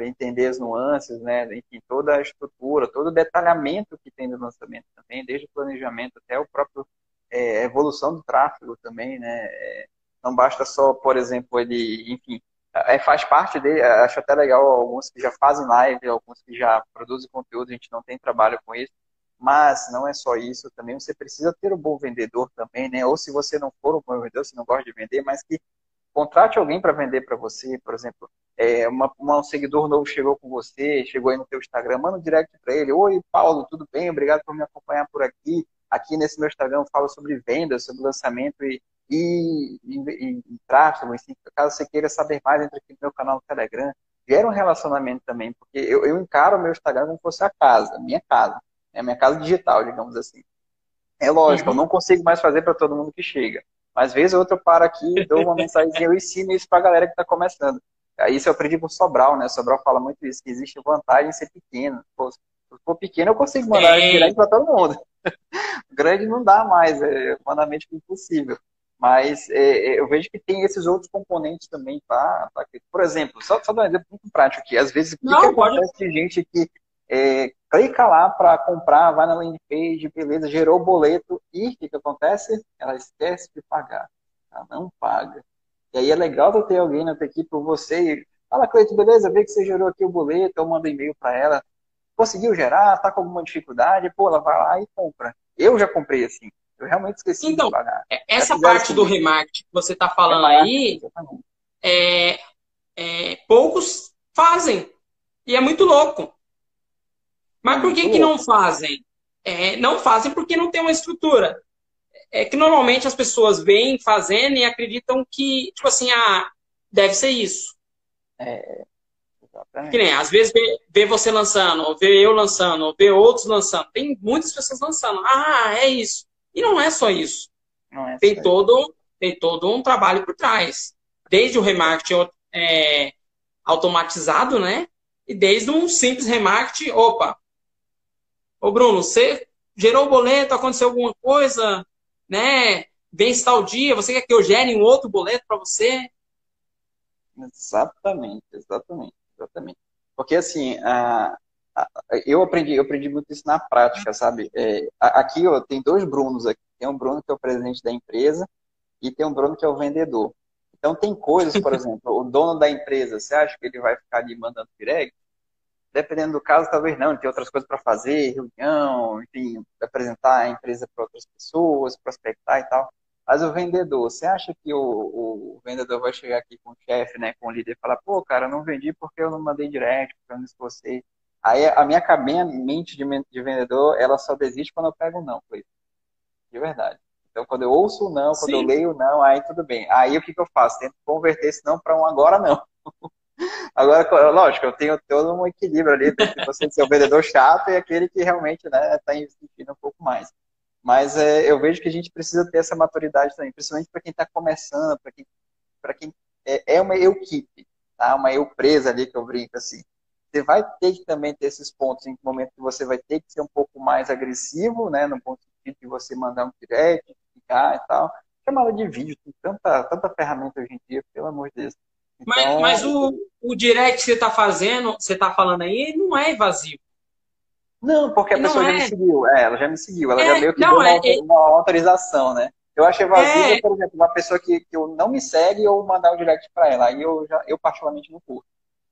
entender as nuances, né? Enfim, toda a estrutura, todo o detalhamento que tem no lançamento também, desde o planejamento até o próprio é, evolução do tráfego também, né? É, não basta só, por exemplo, ele, enfim, é, faz parte dele, acho até legal alguns que já fazem live, alguns que já produzem conteúdo, a gente não tem trabalho com isso, mas não é só isso, também você precisa ter um bom vendedor também, né? Ou se você não for um bom vendedor, se não gosta de vender, mas que contrate alguém para vender para você, por exemplo, é, uma, uma, um seguidor novo chegou com você, chegou aí no teu Instagram, manda um direct para ele, oi Paulo, tudo bem? Obrigado por me acompanhar por aqui. Aqui nesse meu Instagram eu falo sobre vendas, sobre lançamento e, e, e, e tráfego, assim, caso você queira saber mais, entre aqui no meu canal no Telegram. Gera um relacionamento também, porque eu, eu encaro o meu Instagram como se fosse a casa, a minha casa, é a minha casa digital, digamos assim. É lógico, uhum. eu não consigo mais fazer para todo mundo que chega. Mas vez ou outra eu paro aqui, dou uma mensagem, eu ensino isso para a galera que está começando. Isso eu aprendi com o Sobral, né? O Sobral fala muito isso, que existe vantagem em ser pequeno. Pô, se for pequeno, eu consigo mandar é. direto para todo mundo. Grande não dá mais, é humanamente impossível. Mas é, é, eu vejo que tem esses outros componentes também, tá? Por exemplo, só, só dar um exemplo muito prático aqui. Às vezes, o que, que acontece de gente que é, clica lá para comprar, vai na landing page, beleza, gerou o boleto e o que, que acontece? Ela esquece de pagar. Ela não paga. E aí é legal ter alguém na tua equipe, por você, fala, Cleito, beleza, vê que você gerou aqui o boleto, eu mando e-mail para ela, conseguiu gerar, tá com alguma dificuldade, pô, ela vai lá e compra. Eu já comprei assim, eu realmente esqueci então, de pagar. É, essa parte assim, do remarketing que você está falando aí, é, é, poucos fazem. E é muito louco. Mas por que, que não fazem? É, não fazem porque não tem uma estrutura. É que normalmente as pessoas vêm fazendo e acreditam que, tipo assim, ah, deve ser isso. É, exatamente. Que nem, às vezes vê, vê, você lançando, vê eu lançando, vê outros lançando. Tem muitas pessoas lançando. Ah, é isso. E não é só isso. É tem, todo, tem todo um trabalho por trás. Desde o remarketing é, automatizado, né? E desde um simples remarketing, opa, Ô, Bruno, você gerou o boleto, aconteceu alguma coisa, né? Vence tal dia, você quer que eu gere um outro boleto para você? Exatamente, exatamente, exatamente. Porque assim, a, a, eu aprendi, eu aprendi muito isso na prática, sabe? É, aqui ó, tem dois Brunos aqui. Tem um Bruno que é o presidente da empresa e tem um Bruno que é o vendedor. Então tem coisas, por exemplo, o dono da empresa, você acha que ele vai ficar ali mandando direct? Dependendo do caso, talvez não, tem outras coisas para fazer, reunião, enfim, apresentar a empresa para outras pessoas, prospectar e tal. Mas o vendedor, você acha que o, o vendedor vai chegar aqui com o chefe, né, com o líder e falar, pô, cara, eu não vendi porque eu não mandei direct, porque eu não esforcei. Aí a minha, a minha mente de, de vendedor, ela só desiste quando eu pego não, Cleiton. De verdade. Então, quando eu ouço o não, quando Sim. eu leio o não, aí tudo bem. Aí o que, que eu faço? Tento converter esse não para um agora não. Agora, lógico, eu tenho todo um equilíbrio ali entre você ser o vendedor chato e aquele que realmente está né, tá investindo um pouco mais. Mas é, eu vejo que a gente precisa ter essa maturidade também, principalmente para quem está começando, para quem, quem é, é uma equipe, tá? uma eu presa ali que eu brinco assim. Você vai ter que também ter esses pontos em que momento que você vai ter que ser um pouco mais agressivo, né? No ponto de você mandar um direct, ficar e tal. Chamada de vídeo, tem tanta, tanta ferramenta hoje em dia, pelo amor de Deus. Então, mas, mas o, o direct que você está fazendo, você está falando aí, não é invasivo. Não, porque a pessoa já me é. seguiu. É, ela já me seguiu. Ela é, já meio que não, deu uma, é, uma, autorização, né? Eu achei vazio, é. por exemplo, uma pessoa que, que eu não me segue ou mandar um direct para ela. Aí eu, já, eu particularmente não curto.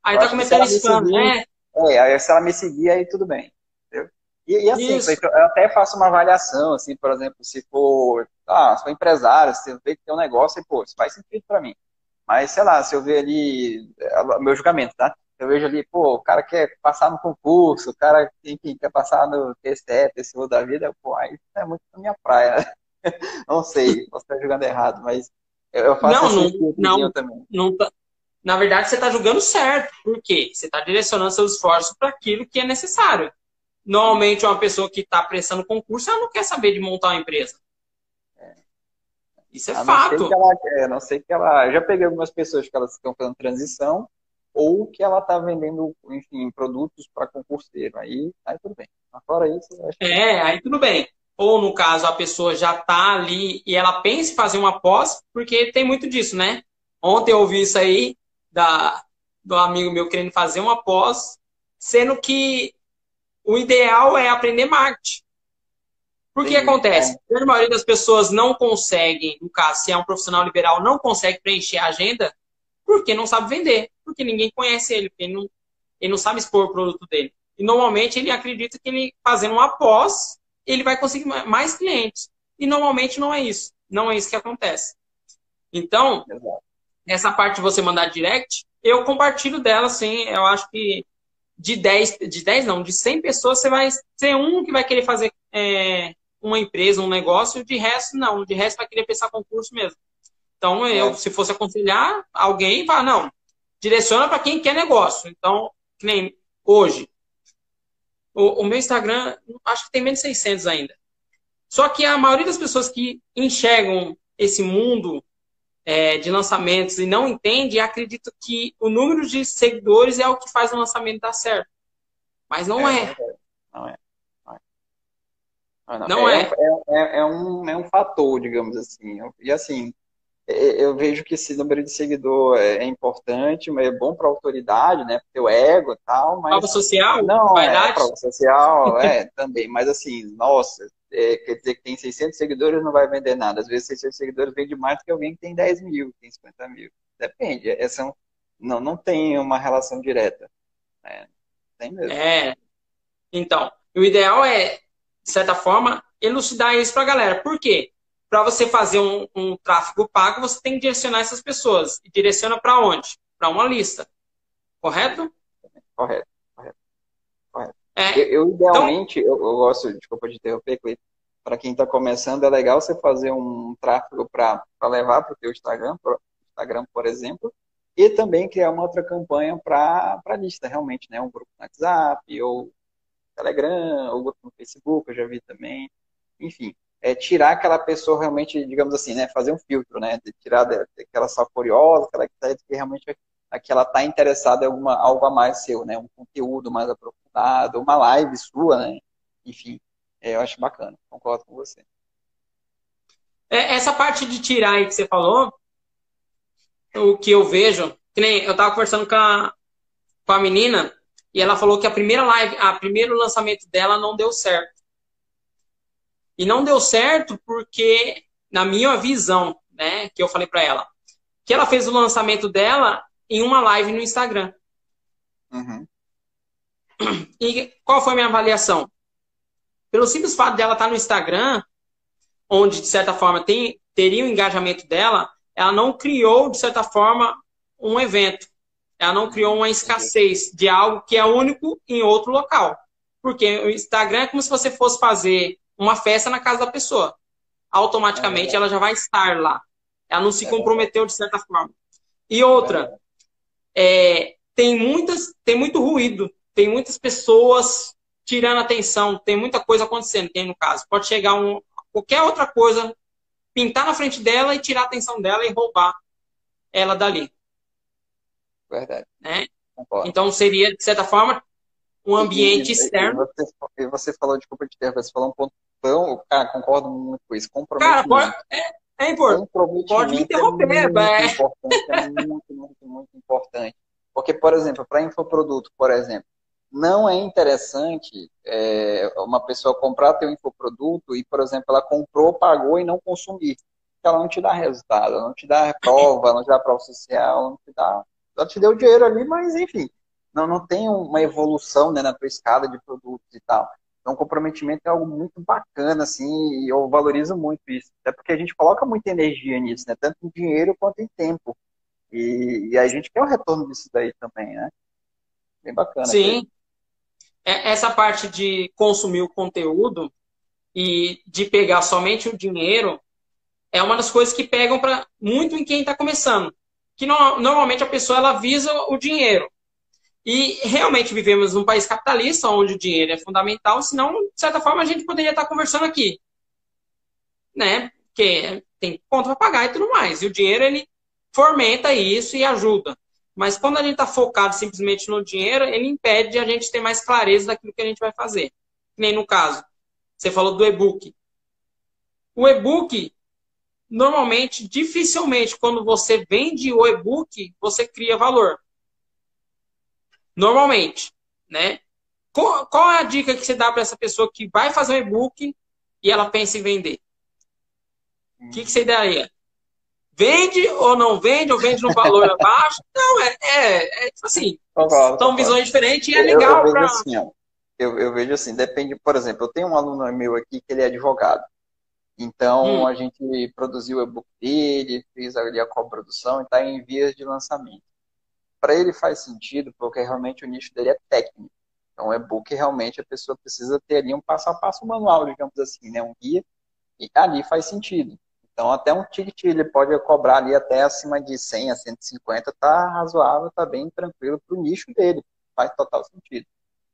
Aí eu tá começando spam, né? É, aí se ela me seguir, aí tudo bem. Entendeu? E, e assim, Isso. eu até faço uma avaliação, assim, por exemplo, se for, ah, se for empresário, se vê que tem um negócio, e, pô, isso faz sentido para mim. Mas, sei lá, se eu ver ali, é, meu julgamento, tá? Eu vejo ali, pô, o cara quer passar no concurso, o cara, enfim, quer passar no TSE, TCU da vida, pô, aí é muito na minha praia? Não sei, posso estar julgando errado, mas eu faço não, assim, não, não, também. Não tá, na verdade, você está julgando certo. Por quê? Você está direcionando seus esforços para aquilo que é necessário. Normalmente, uma pessoa que está prestando concurso, ela não quer saber de montar uma empresa. Isso é a fato. Não sei, ela, é, não sei que ela. Eu já peguei algumas pessoas que elas estão fazendo transição ou que ela está vendendo, enfim, produtos para concurseiro. Aí, aí tudo bem. Mas fora isso, acho que... É, aí tudo bem. Ou, no caso, a pessoa já está ali e ela pensa em fazer uma pós, porque tem muito disso, né? Ontem eu ouvi isso aí da, do amigo meu querendo fazer uma pós, sendo que o ideal é aprender marketing. Por que acontece? É. A maioria das pessoas não conseguem, no caso, se é um profissional liberal, não consegue preencher a agenda porque não sabe vender, porque ninguém conhece ele, porque ele não, ele não sabe expor o produto dele. E normalmente ele acredita que ele fazendo uma pós, ele vai conseguir mais clientes. E normalmente não é isso. Não é isso que acontece. Então, essa parte de você mandar direct, eu compartilho dela, sim. Eu acho que de 10, de 10 não, de 100 pessoas, você vai ser um que vai querer fazer é, uma empresa, um negócio, de resto, não. De resto, vai querer pensar concurso mesmo. Então, eu, é. se fosse aconselhar alguém, fala, não, direciona para quem quer negócio. Então, que nem hoje. O, o, meu Instagram, acho que tem menos de 600 ainda. Só que a maioria das pessoas que enxergam esse mundo é, de lançamentos e não entende, acredita que o número de seguidores é o que faz o lançamento dar certo. Mas não é. é. Não é. Não é. Não é. É, é, é, um, é um fator, digamos assim. E assim, eu vejo que esse número de seguidor é importante, mas é bom para a autoridade, né? Para o ego e tal. Mas... Prova social? Não, é, prova social, é, também. Mas assim, nossa, é, quer dizer que tem 600 seguidores não vai vender nada. Às vezes 600 seguidores vende mais do que alguém que tem 10 mil, tem 50 mil. Depende. É não, não tem uma relação direta. Né? Tem mesmo. É. Então, o ideal é, de certa forma, elucidar isso para a galera. Por quê? Para você fazer um, um, tráfego pago, você tem que direcionar essas pessoas. E direciona para onde? Para uma lista. Correto? Correto. É. Eu, eu, idealmente, então... eu, eu, gosto, desculpa de interromper, Cleiton, para quem está começando, é legal você fazer um tráfego para levar para o teu Instagram, pro Instagram, por exemplo, e também criar uma outra campanha para a lista, realmente, né? Um grupo no WhatsApp, ou Telegram, ou no Facebook, eu já vi também. Enfim, é tirar aquela pessoa realmente, digamos assim, né? Fazer um filtro, né? De tirar daquela só curiosa, aquela que, tá, realmente que ela está interessada em alguma, algo a mais seu, né? Um conteúdo mais aprofundado, uma live sua, né? Enfim, é, eu acho bacana, concordo com você. É, essa parte de tirar aí que você falou, o que eu vejo, que nem eu estava conversando com a, com a menina e ela falou que a primeira live, a primeiro lançamento dela não deu certo. E não deu certo porque, na minha visão, né, que eu falei para ela, que ela fez o lançamento dela em uma live no Instagram. Uhum. E qual foi a minha avaliação? Pelo simples fato dela estar no Instagram, onde, de certa forma, tem, teria o engajamento dela, ela não criou, de certa forma, um evento. Ela não criou uma escassez de algo que é único em outro local. Porque o Instagram é como se você fosse fazer uma festa na casa da pessoa. Automaticamente é ela já vai estar lá. Ela não se é comprometeu de certa forma. E outra, é, tem muitas, tem muito ruído, tem muitas pessoas tirando atenção, tem muita coisa acontecendo, tem no caso. Pode chegar um, qualquer outra coisa, pintar na frente dela e tirar a atenção dela e roubar ela dali. Verdade. Né? Então seria, de certa forma, um ambiente e, externo. E você, você, falou de culpa de terra, você falou um ponto tão. Cara, concordo muito com isso. Comprometimento. Cara, é, é importante. Pode me interromper, é muito, é. Importante, é muito, muito, muito importante. Porque, por exemplo, para infoproduto, por exemplo, não é interessante é, uma pessoa comprar teu infoproduto e, por exemplo, ela comprou, pagou e não consumir. Ela não te dá resultado, ela não te dá prova, não te dá prova social, não te dá. Ela te deu dinheiro ali, mas enfim, não, não tem uma evolução né, na tua escada de produtos e tal. Então, comprometimento é algo muito bacana, assim, e eu valorizo muito isso. Até porque a gente coloca muita energia nisso, né? Tanto em dinheiro quanto em tempo. E, e a gente quer o retorno disso daí também, né? Bem bacana. Sim. É, essa parte de consumir o conteúdo e de pegar somente o dinheiro é uma das coisas que pegam para muito em quem está começando. Que no, normalmente a pessoa ela visa o dinheiro. E realmente vivemos num país capitalista, onde o dinheiro é fundamental, senão, de certa forma, a gente poderia estar conversando aqui. Né? Porque tem conta para pagar e tudo mais. E o dinheiro, ele fomenta isso e ajuda. Mas quando a gente está focado simplesmente no dinheiro, ele impede a gente ter mais clareza daquilo que a gente vai fazer. Nem no caso, você falou do e-book. O e-book, normalmente, dificilmente, quando você vende o e-book, você cria valor. Normalmente, né? Qual, qual é a dica que você dá para essa pessoa que vai fazer um e-book e ela pensa em vender? O que, que você daria? Vende ou não vende, ou vende no valor abaixo? Não, é, é, é tipo assim. Concordo, são visões diferentes e é legal para. Assim, eu, eu, vejo assim, depende, por exemplo, eu tenho um aluno meu aqui que ele é advogado. Então, hum. a gente produziu o e-book dele, fez ali a coprodução e está em vias de lançamento para ele faz sentido, porque realmente o nicho dele é técnico. Então, o e-book realmente a pessoa precisa ter ali um passo a passo manual, digamos assim, né? um guia, e ali faz sentido. Então, até um ticket ele pode cobrar ali até acima de 100 a 150, tá razoável, tá bem tranquilo para o nicho dele, faz total sentido.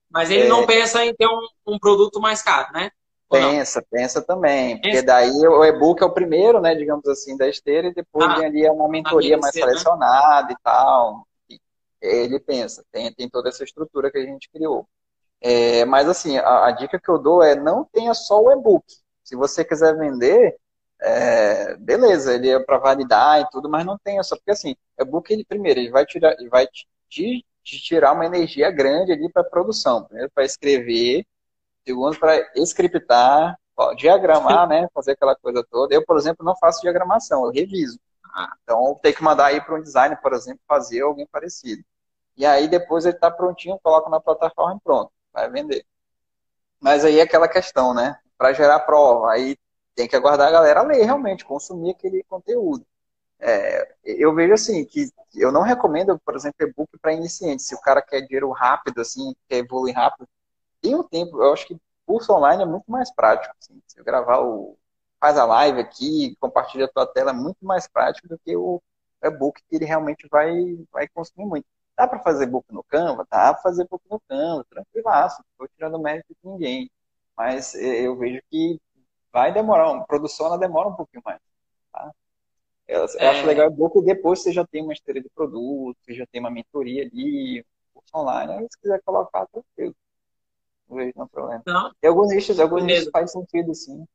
Mas ele é... não pensa em ter um, um produto mais caro, né? Pensa, pensa também. Porque daí o e-book é o primeiro, né, digamos assim, da esteira, e depois ah, vem ali uma mentoria mais ser, selecionada né? e tal ele pensa, tem, tem toda essa estrutura que a gente criou. É, mas assim, a, a, dica que eu dou é não tenha só o e-book. Se você quiser vender, é, beleza, ele é para validar e tudo, mas não tenha só, porque assim, e-book ele primeiro ele vai tirar, ele vai te, te, te tirar uma energia grande ali para produção. Primeiro para escrever, segundo para scriptar, diagramar, né, fazer aquela coisa toda. Eu, por exemplo, não faço diagramação, eu reviso. Então, tem que mandar aí para um designer, por exemplo, fazer alguém parecido. E aí, depois ele está prontinho, coloca na plataforma e pronto, vai vender. Mas aí é aquela questão, né? Para gerar prova, aí tem que aguardar a galera ler realmente, consumir aquele conteúdo. É, eu vejo assim que eu não recomendo, por exemplo, e-book para iniciantes. Se o cara quer dinheiro rápido, assim, quer evoluir rápido, tem um tempo. Eu acho que curso online é muito mais prático. Assim, se eu gravar o, faz a live aqui, compartilha a tua tela, é muito mais prático do que o e-book que ele realmente vai, vai consumir muito. Dá para fazer book no Canva? Dá para fazer book no Canva, tranquilaço, não estou tirando mérito de ninguém. Mas eu vejo que vai demorar, uma produção ela demora um pouquinho mais. Tá? Eu, é... acho legal o book depois você já tem uma esteira de produto, você já tem uma mentoria ali, curso online, aí se quiser colocar, tranquilo. Não vejo nenhum problema. Não. E alguns nichos, alguns nichos faz sentido, sim.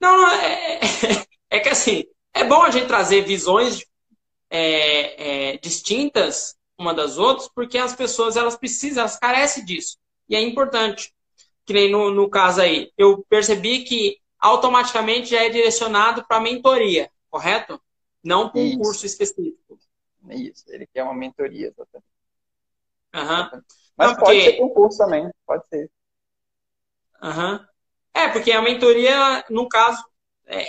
Não, não é, é, que assim, é bom a gente trazer visões é, é, distintas uma das outras, porque as pessoas elas precisam, elas carecem disso. E é importante. Que nem no, no caso aí, eu percebi que automaticamente já é direcionado para mentoria, correto? Não para um Isso. curso específico. Isso, ele quer uma mentoria, exatamente. Uhum. Mas Não, pode porque... ser um curso também, pode ser. Uhum. É, porque a mentoria, no caso, é,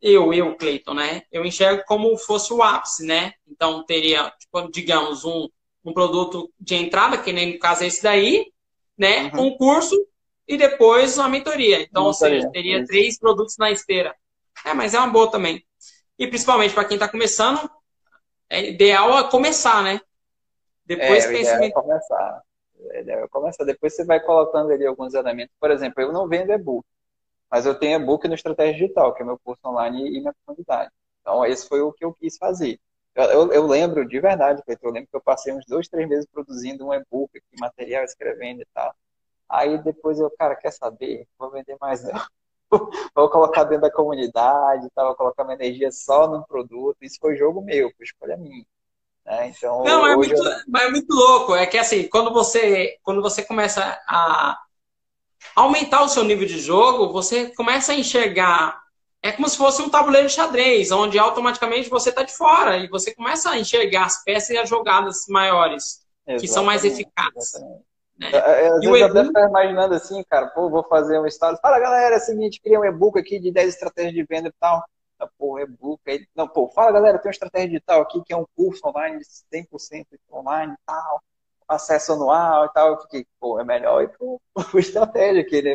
eu, eu, Cleiton, né? Eu enxergo como fosse o ápice, né? Então, teria, tipo, digamos, um, um produto de entrada, que nem no caso esse daí, né? Uhum. Um curso e depois uma mentoria. Então, ou seja, teria três produtos na esteira. É, mas é uma boa também. E principalmente para quem está começando, é ideal é começar, né? Depois é, pensa é começar. É começar. Depois você vai colocando ali alguns elementos. Por exemplo, eu não vendo e-book, mas eu tenho e-book no Estratégia Digital, que é meu curso online e minha comunidade. Então, esse foi o que eu quis fazer. Eu, eu, eu lembro de verdade, eu lembro que eu passei uns dois, três meses produzindo um e-book, material, escrevendo e tal. Aí depois eu, cara, quer saber? Vou vender mais não. vou colocar dentro da comunidade, tá? vou colocar minha energia só no produto. Isso foi jogo meu, foi escolha minha. Né? Então, não, é muito, eu... mas é muito louco. É que assim, quando você, quando você começa a aumentar o seu nível de jogo, você começa a enxergar. É como se fosse um tabuleiro de xadrez, onde automaticamente você está de fora e você começa a enxergar as peças e as jogadas maiores, exatamente, que são mais eficazes. Exatamente. Né? É, é, às e vezes eu até imaginando assim, cara, pô, vou fazer um estado. Fala, galera, é o seguinte, queria um e-book aqui de 10 estratégias de venda e tal. Pô, e-book. Aí, não, pô, fala, galera, tem uma estratégia digital aqui que é um curso online de 100% online e tal, acesso anual e tal. Eu fiquei, pô, é melhor ir pro, pro estratégia, que ele,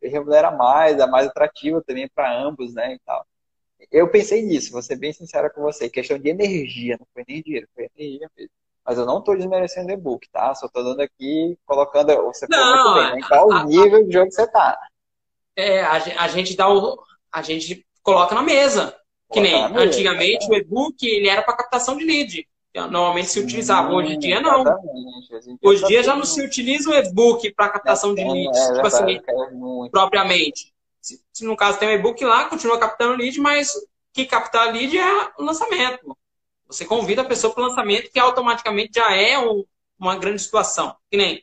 ele remunera mais, é mais atrativo também para ambos, né, e tal. Eu pensei nisso, vou ser bem sincera com você, questão de energia, não foi nem dinheiro, foi energia mesmo. Mas eu não estou desmerecendo o e-book, tá? Só estou dando aqui, colocando. Você não, bem, né? Qual a, nível de jogo você está. É, a, a, gente dá o. A gente coloca na mesa. Que nem mesa, antigamente é. o e-book ele era para captação de lead. Normalmente se utilizava. Hoje em dia não. Hoje em dia já não se utiliza o e-book para captação de leads, é, tipo assim, propriamente. Se, se, no caso tem um e-book lá, continua captando lead, mas que captar lead é o lançamento. Você convida a pessoa para o lançamento, que automaticamente já é um, uma grande situação. Que nem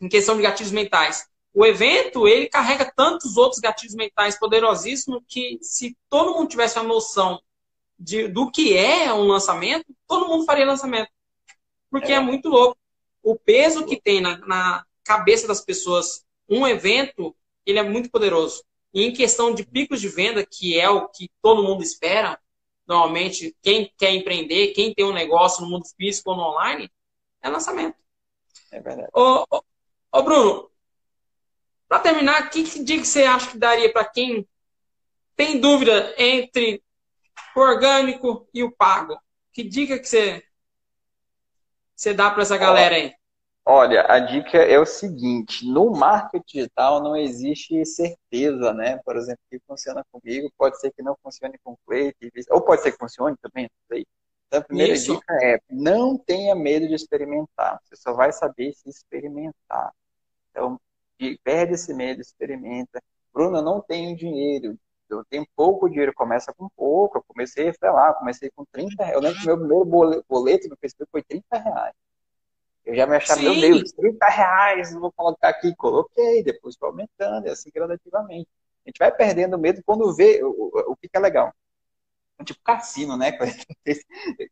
em questão de gatilhos mentais. O evento, ele carrega tantos outros gatilhos mentais poderosíssimos que se todo mundo tivesse a noção de, do que é um lançamento, todo mundo faria lançamento. Porque é, é muito louco. O peso que tem na, na cabeça das pessoas um evento, ele é muito poderoso. E em questão de picos de venda, que é o que todo mundo espera, normalmente, quem quer empreender, quem tem um negócio no mundo físico ou no online, é lançamento. É verdade. Ô, ô, ô Bruno, para terminar, que, que dica você acha que daria para quem tem dúvida entre o orgânico e o pago? Que dica que você, você dá para essa galera aí? Olha, a dica é o seguinte: no marketing digital não existe certeza, né? Por exemplo, que funciona comigo, pode ser que não funcione com o Cleiton, ou pode ser que funcione também, não sei. Então, a primeira Isso. dica é: não tenha medo de experimentar. Você só vai saber se experimentar. Então, perde esse medo, experimenta. Bruno, eu não tenho dinheiro. Eu tenho pouco dinheiro, começa com pouco. Eu comecei, sei lá, comecei com 30 reais. Eu lembro que meu primeiro boleto no Facebook foi 30 reais. Eu já me achava, Sim. meu Deus, 30 reais, vou colocar aqui. Coloquei, depois foi aumentando, e assim gradativamente. A gente vai perdendo medo quando vê o, o, o que, é legal. É tipo cassino, né?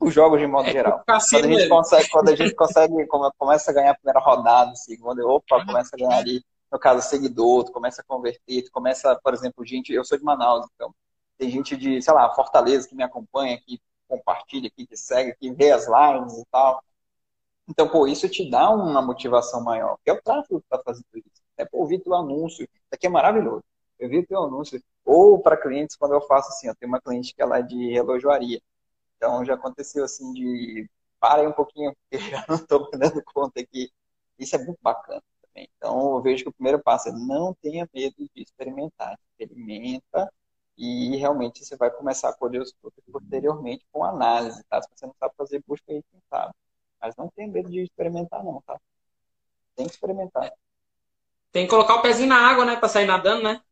Os jogos de modo é, geral. Quando a, gente consegue, quando a gente consegue, começa a ganhar a primeira rodada, segunda, opa, começa a ganhar ali, no caso, seguidor, tu começa a converter, tu começa, por exemplo, gente, eu sou de Manaus, então, tem gente de, sei lá, Fortaleza que me acompanha, que compartilha, que, que segue, que vê as lives e tal. Então, pô, isso te dá uma motivação maior, que é o tráfego que está fazendo isso. É, pô, ouvir teu anúncio, isso aqui é maravilhoso. Eu vi teu anúncio. Ou para clientes, quando eu faço assim, eu tenho uma cliente que ela é de relojoaria. Então, já aconteceu assim de, parem um pouquinho, porque já não estou dando conta aqui. Isso é muito bacana também. Então, eu vejo que o primeiro passo é não tenha medo de experimentar. Experimenta e realmente você vai começar a colher os frutos posteriormente com análise, tá? Se você não sabe fazer busca, aí quem sabe. Mas não tem medo de experimentar, não, tá? Tem que experimentar. Tem que colocar o pezinho na água, né? Pra sair nadando, né?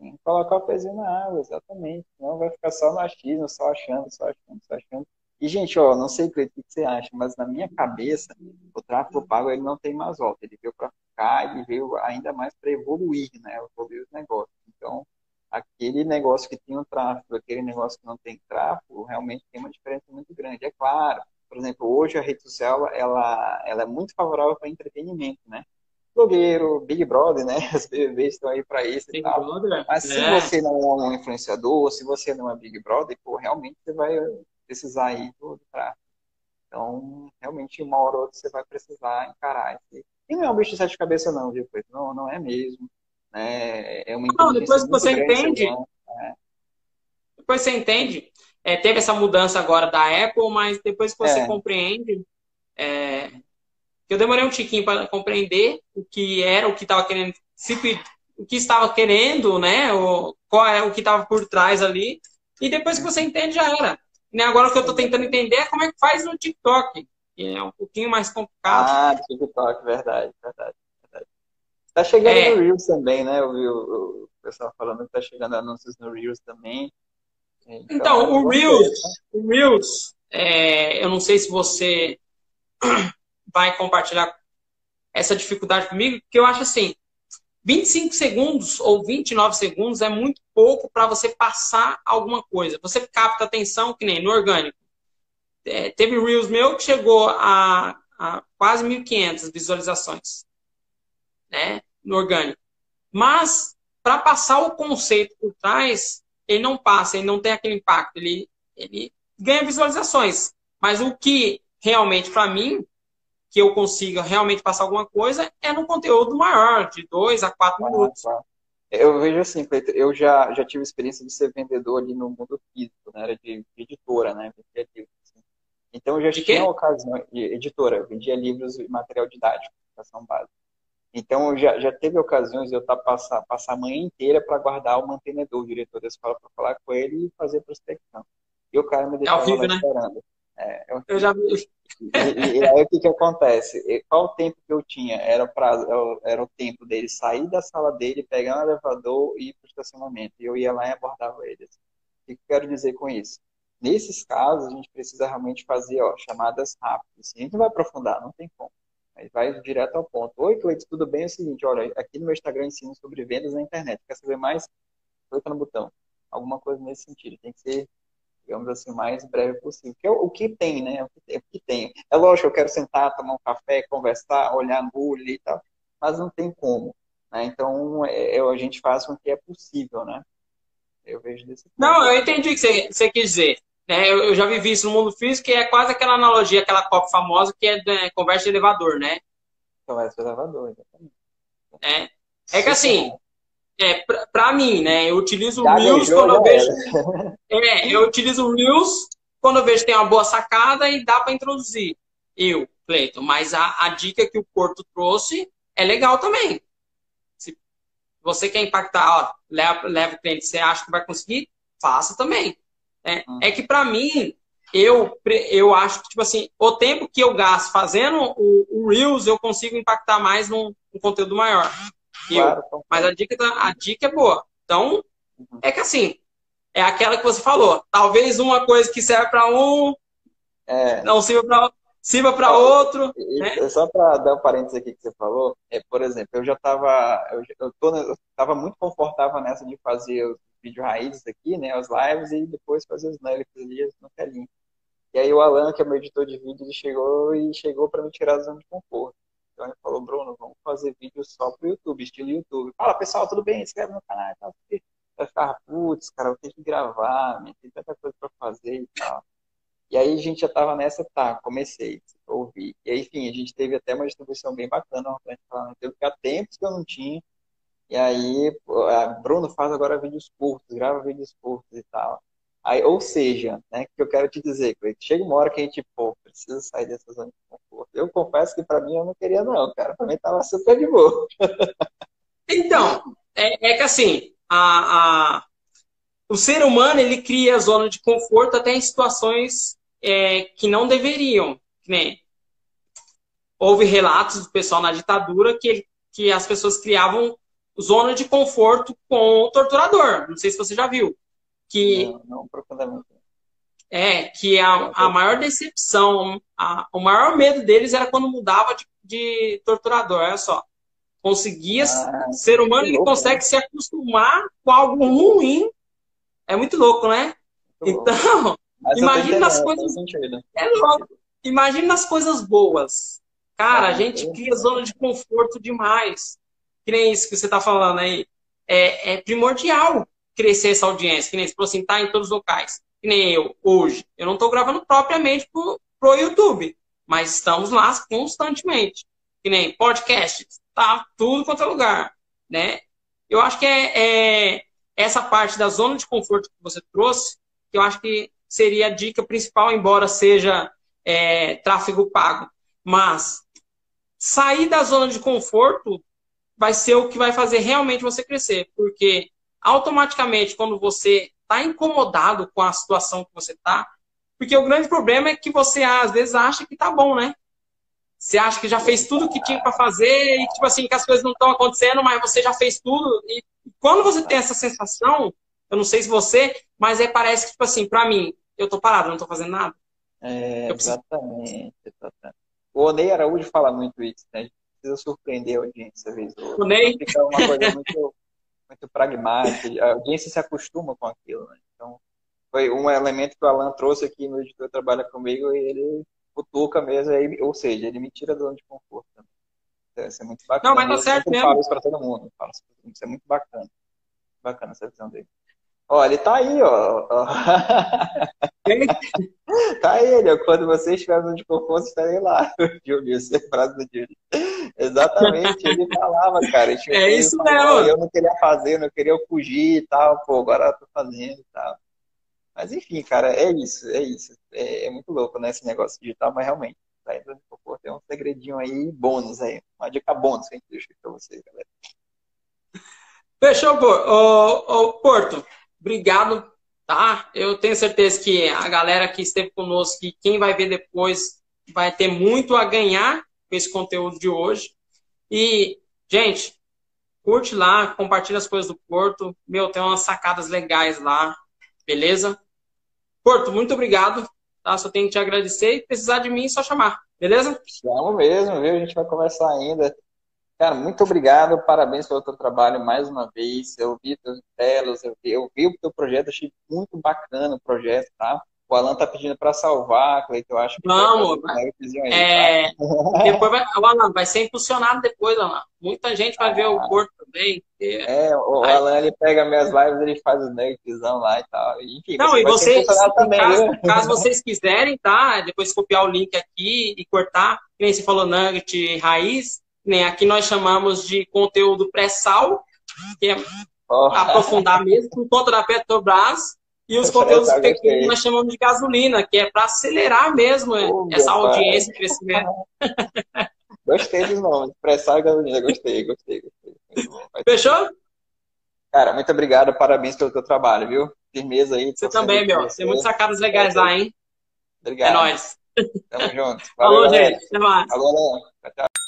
Tem que colocar o pezinho na água, exatamente. Não vai ficar só no achismo, só achando, só achando, só achando. E, gente, ó, não sei o que você acha, mas na minha cabeça, o tráfego pago ele não tem mais volta. Ele veio para ficar, ele veio ainda mais para evoluir, né? Evoluir os negócios. Então, aquele negócio que tem um tráfego, aquele negócio que não tem tráfego, realmente tem uma diferença muito grande. É claro, por exemplo, hoje a rede social ela, ela é muito favorável para entretenimento, né? Blogueiro, Big Brother, né? Os BBBs estão aí para isso Big e tal. Brother. Mas se é. você não é um influenciador, se você não é Big Brother, pô, realmente você vai precisar aí tudo para então, realmente, uma hora ou outra você vai precisar encarar esse. E não é um bicho de sete cabeças, não, viu? Não, não é mesmo. Né? É uma não, depois que você entende. Né? Depois você entende. É, teve essa mudança agora da Apple, mas depois que você é. compreende. É, eu demorei um tiquinho para compreender o que era, o que estava querendo, o que estava querendo, né? O, qual é o que estava por trás ali. E depois que você entende, já era. Né? Agora o que eu estou tentando entender é como é que faz no TikTok, que é um pouquinho mais complicado. Ah, TikTok, verdade, verdade. verdade. Tá chegando é. no Reels também, né? Eu vi o, o pessoal falando que tá chegando anúncios no Reels também. Então, então o Reels, né? o Reels é, eu não sei se você vai compartilhar essa dificuldade comigo, porque eu acho assim, 25 segundos ou 29 segundos é muito pouco para você passar alguma coisa. Você capta atenção, que nem no orgânico. É, teve Reels meu que chegou a, a quase 1.500 visualizações né, no orgânico. Mas, para passar o conceito por trás, ele não passa, ele não tem aquele impacto. Ele, ele ganha visualizações. Mas o que realmente, para mim, que eu consiga realmente passar alguma coisa é no conteúdo maior, de dois a quatro ah, minutos. Tá. Eu vejo assim, Cleiton, eu já, já tive experiência de ser vendedor ali no mundo físico, né? Era de, de editora, né? assim. Então eu já de tinha ocasião, editora, eu vendia livros e material didático, educação básica. Então já, já teve ocasiões de eu tá passar, passar a manhã inteira para guardar o mantenedor, o diretor da escola, para falar com ele e fazer prospecção. E o cara me deixava é vivo, né? esperando. É, eu, já vi. E, e, aí o que que acontece? Qual o tempo que eu tinha? Era, prazo, era o tempo dele sair da sala dele, pegar um elevador e ir para o estacionamento. E eu ia lá e abordava eles. O que, que eu quero dizer com isso? Nesses casos, a gente precisa realmente fazer ó, chamadas rápidas. A gente vai aprofundar, não tem como. Mas vai direto ao ponto. Oi, Cleiton, tudo bem? É o seguinte, olha, aqui no meu Instagram ensino sobre vendas na internet. Quer saber mais? Clica no botão. Alguma coisa nesse sentido. Tem que ser digamos assim, o mais breve possível. Que é o, que tem, né? É o que, é o que tem. É lógico, eu quero sentar, tomar um café, conversar, olhar no olho e tal, mas não tem como. Né? Então, é, a gente faz com que é possível, né? Eu vejo desse ponto. Não, eu entendi o que você, você quis dizer. É, eu, eu, já vivi isso no mundo físico, que é quase aquela analogia, aquela copa famosa, que é né, conversa de elevador, né? Conversa de elevador, exatamente. É, é que assim, é, para mim, né? Eu utilizo o Reels quando eu vejo. É, eu utilizo o Reels quando eu vejo que tem uma boa sacada e dá para introduzir. Eu, Cleiton. Mas a, a, dica que o Porto trouxe é legal também. Se você quer impactar, ó, leva, leva o cliente, você acha que vai conseguir, faça também. É, hum. é que para mim, eu, eu acho que, tipo assim, o tempo que eu gasto fazendo o, o Reels, eu consigo impactar mais num, num conteúdo maior. Claro, mas a dica, a dica é boa. Então, uhum. é que assim, é aquela que você falou. Talvez uma coisa que serve para um é. não sirva para sirva para outro. né? Só para dar um parênteses aqui que você falou, é, por exemplo, eu já estava eu, eu, eu tava muito confortável nessa de fazer os vídeos raízes aqui, né, os lives e depois fazer os lives ali no telinho. E aí o Alan, que é meu editor de vídeo, ele chegou e chegou para me tirar a zona de conforto. Então ele falou, Bruno, vamos fazer vídeo só pro YouTube, estilo YouTube. Fala, pessoal, tudo bem? Inscreve no canal e tal. Vai ficar, putz, cara, eu tenho que gravar, tem tanta coisa para fazer e tal. E aí a gente já tava nessa, tá, comecei a ouvir. E aí, enfim, a gente teve até uma distribuição bem bacana, uma falar, teve que há tempos que eu não tinha. E aí, Bruno faz agora vídeos curtos, grava vídeos curtos e tal. Aí, ou seja, né, que eu quero te dizer, chega uma hora que a gente, pô, precisa sair dessa zona de conforto. Eu confesso que para mim eu não queria não, cara. Para mim tava super de boa. Então, é, é que assim, a, a, o ser humano ele cria a zona de conforto até em situações é, que não deveriam. Né? Houve relatos do pessoal na ditadura que, que as pessoas criavam zona de conforto com o torturador. Não sei se você já viu que não, não profundamente. É, que a, a maior decepção, a, o maior medo deles era quando mudava de, de torturador. Olha só. Conseguia, ah, ser humano ele louco, consegue né? se acostumar com algo ruim. É muito louco, né? Muito então, imagina as coisas. É louco. Imagina as coisas boas. Cara, a gente cria zona de conforto demais. Que nem isso que você está falando aí. É, é, primordial crescer essa audiência. Que nem você falou assim, tá em todos os locais. Que nem eu, hoje. Eu não estou gravando propriamente pro, pro YouTube, mas estamos lá constantemente. Que nem podcast, tá tudo quanto é lugar, né? Eu acho que é, é essa parte da zona de conforto que você trouxe, que eu acho que seria a dica principal, embora seja é, tráfego pago. Mas sair da zona de conforto vai ser o que vai fazer realmente você crescer, porque automaticamente quando você está incomodado com a situação que você está, porque o grande problema é que você às vezes acha que tá bom, né? Você acha que já fez tudo o que tinha para fazer e tipo assim que as coisas não estão acontecendo, mas você já fez tudo e quando você tem essa sensação, eu não sei se você, mas é parece que tipo assim, para mim, eu tô parado, não tô fazendo nada. É, exatamente, exatamente. O Onei Araújo fala muito isso, né? A gente precisa surpreender a audiência às vezes. O Ney? Fica uma coisa muito, muito pragmática, a audiência se acostuma com aquilo, né? Então, foi um elemento que o Alan trouxe aqui no editor trabalha comigo e ele cutuca mesmo, aí, ou seja, ele me tira do zona de conforto também. Então, isso é muito bacana. Não, mas tá certo mesmo. Eu falo isso para todo mundo. Falo isso é muito bacana. Bacana essa visão dele. Olha, ele tá aí, ó. tá aí, ele, ó. Quando você estiver no de conforto, estarei lá. Júlio, essa é a frase do Júlio. Exatamente, ele falava, cara. É isso mesmo. Eu não queria fazer, não queria fugir e tal. Pô, agora eu tô fazendo e tal. Mas enfim, cara, é isso, é isso. É, é muito louco, né, esse negócio digital, mas realmente, tá conforto. É um segredinho aí, bônus aí. Uma dica bônus que a gente deixa pra vocês, galera. Fechou, ô, Porto obrigado, tá? Eu tenho certeza que a galera que esteve conosco e quem vai ver depois vai ter muito a ganhar com esse conteúdo de hoje. E, gente, curte lá, compartilha as coisas do Porto. Meu, tem umas sacadas legais lá, beleza? Porto, muito obrigado. Tá? Só tenho que te agradecer e precisar de mim, é só chamar, beleza? Chamo mesmo, viu? A gente vai conversar ainda. Cara, muito obrigado, parabéns pelo teu trabalho mais uma vez. Eu vi teus telas, eu vi, eu vi o teu projeto, achei muito bacana o projeto, tá? O Alan tá pedindo para salvar, que eu acho que Vamos, vai, é, tá? depois vai, o Alan vai ser impulsionado depois, Alan. Muita gente vai ah, ver o ah. Porto também. É, o, aí, Alan ele pega minhas lives, ele faz o nuggetsão lá e tal. Enfim, não, e vocês, também, caso, caso, vocês quiserem, tá? Depois copiar o link aqui e cortar, que nem você falou nugget raiz, nem aqui nós chamamos de conteúdo pré-sal, que é oh. aprofundar mesmo, por conta da Petrobras, e os conteúdos pequenos nós chamamos de gasolina, que é para acelerar mesmo oh, essa audiência e crescimento. Gostei dos nomes, pré-sal e gasolina, gostei, gostei, gostei. Fechou? Cara, muito obrigado, parabéns pelo teu trabalho, viu? Firmeza aí. Você também, meu. Tem muitas sacadas legais lá, hein? Obrigado. É nóis. Tamo junto. Valeu, Falou, galera. gente. Até mais. Falou, Tchau, tchau.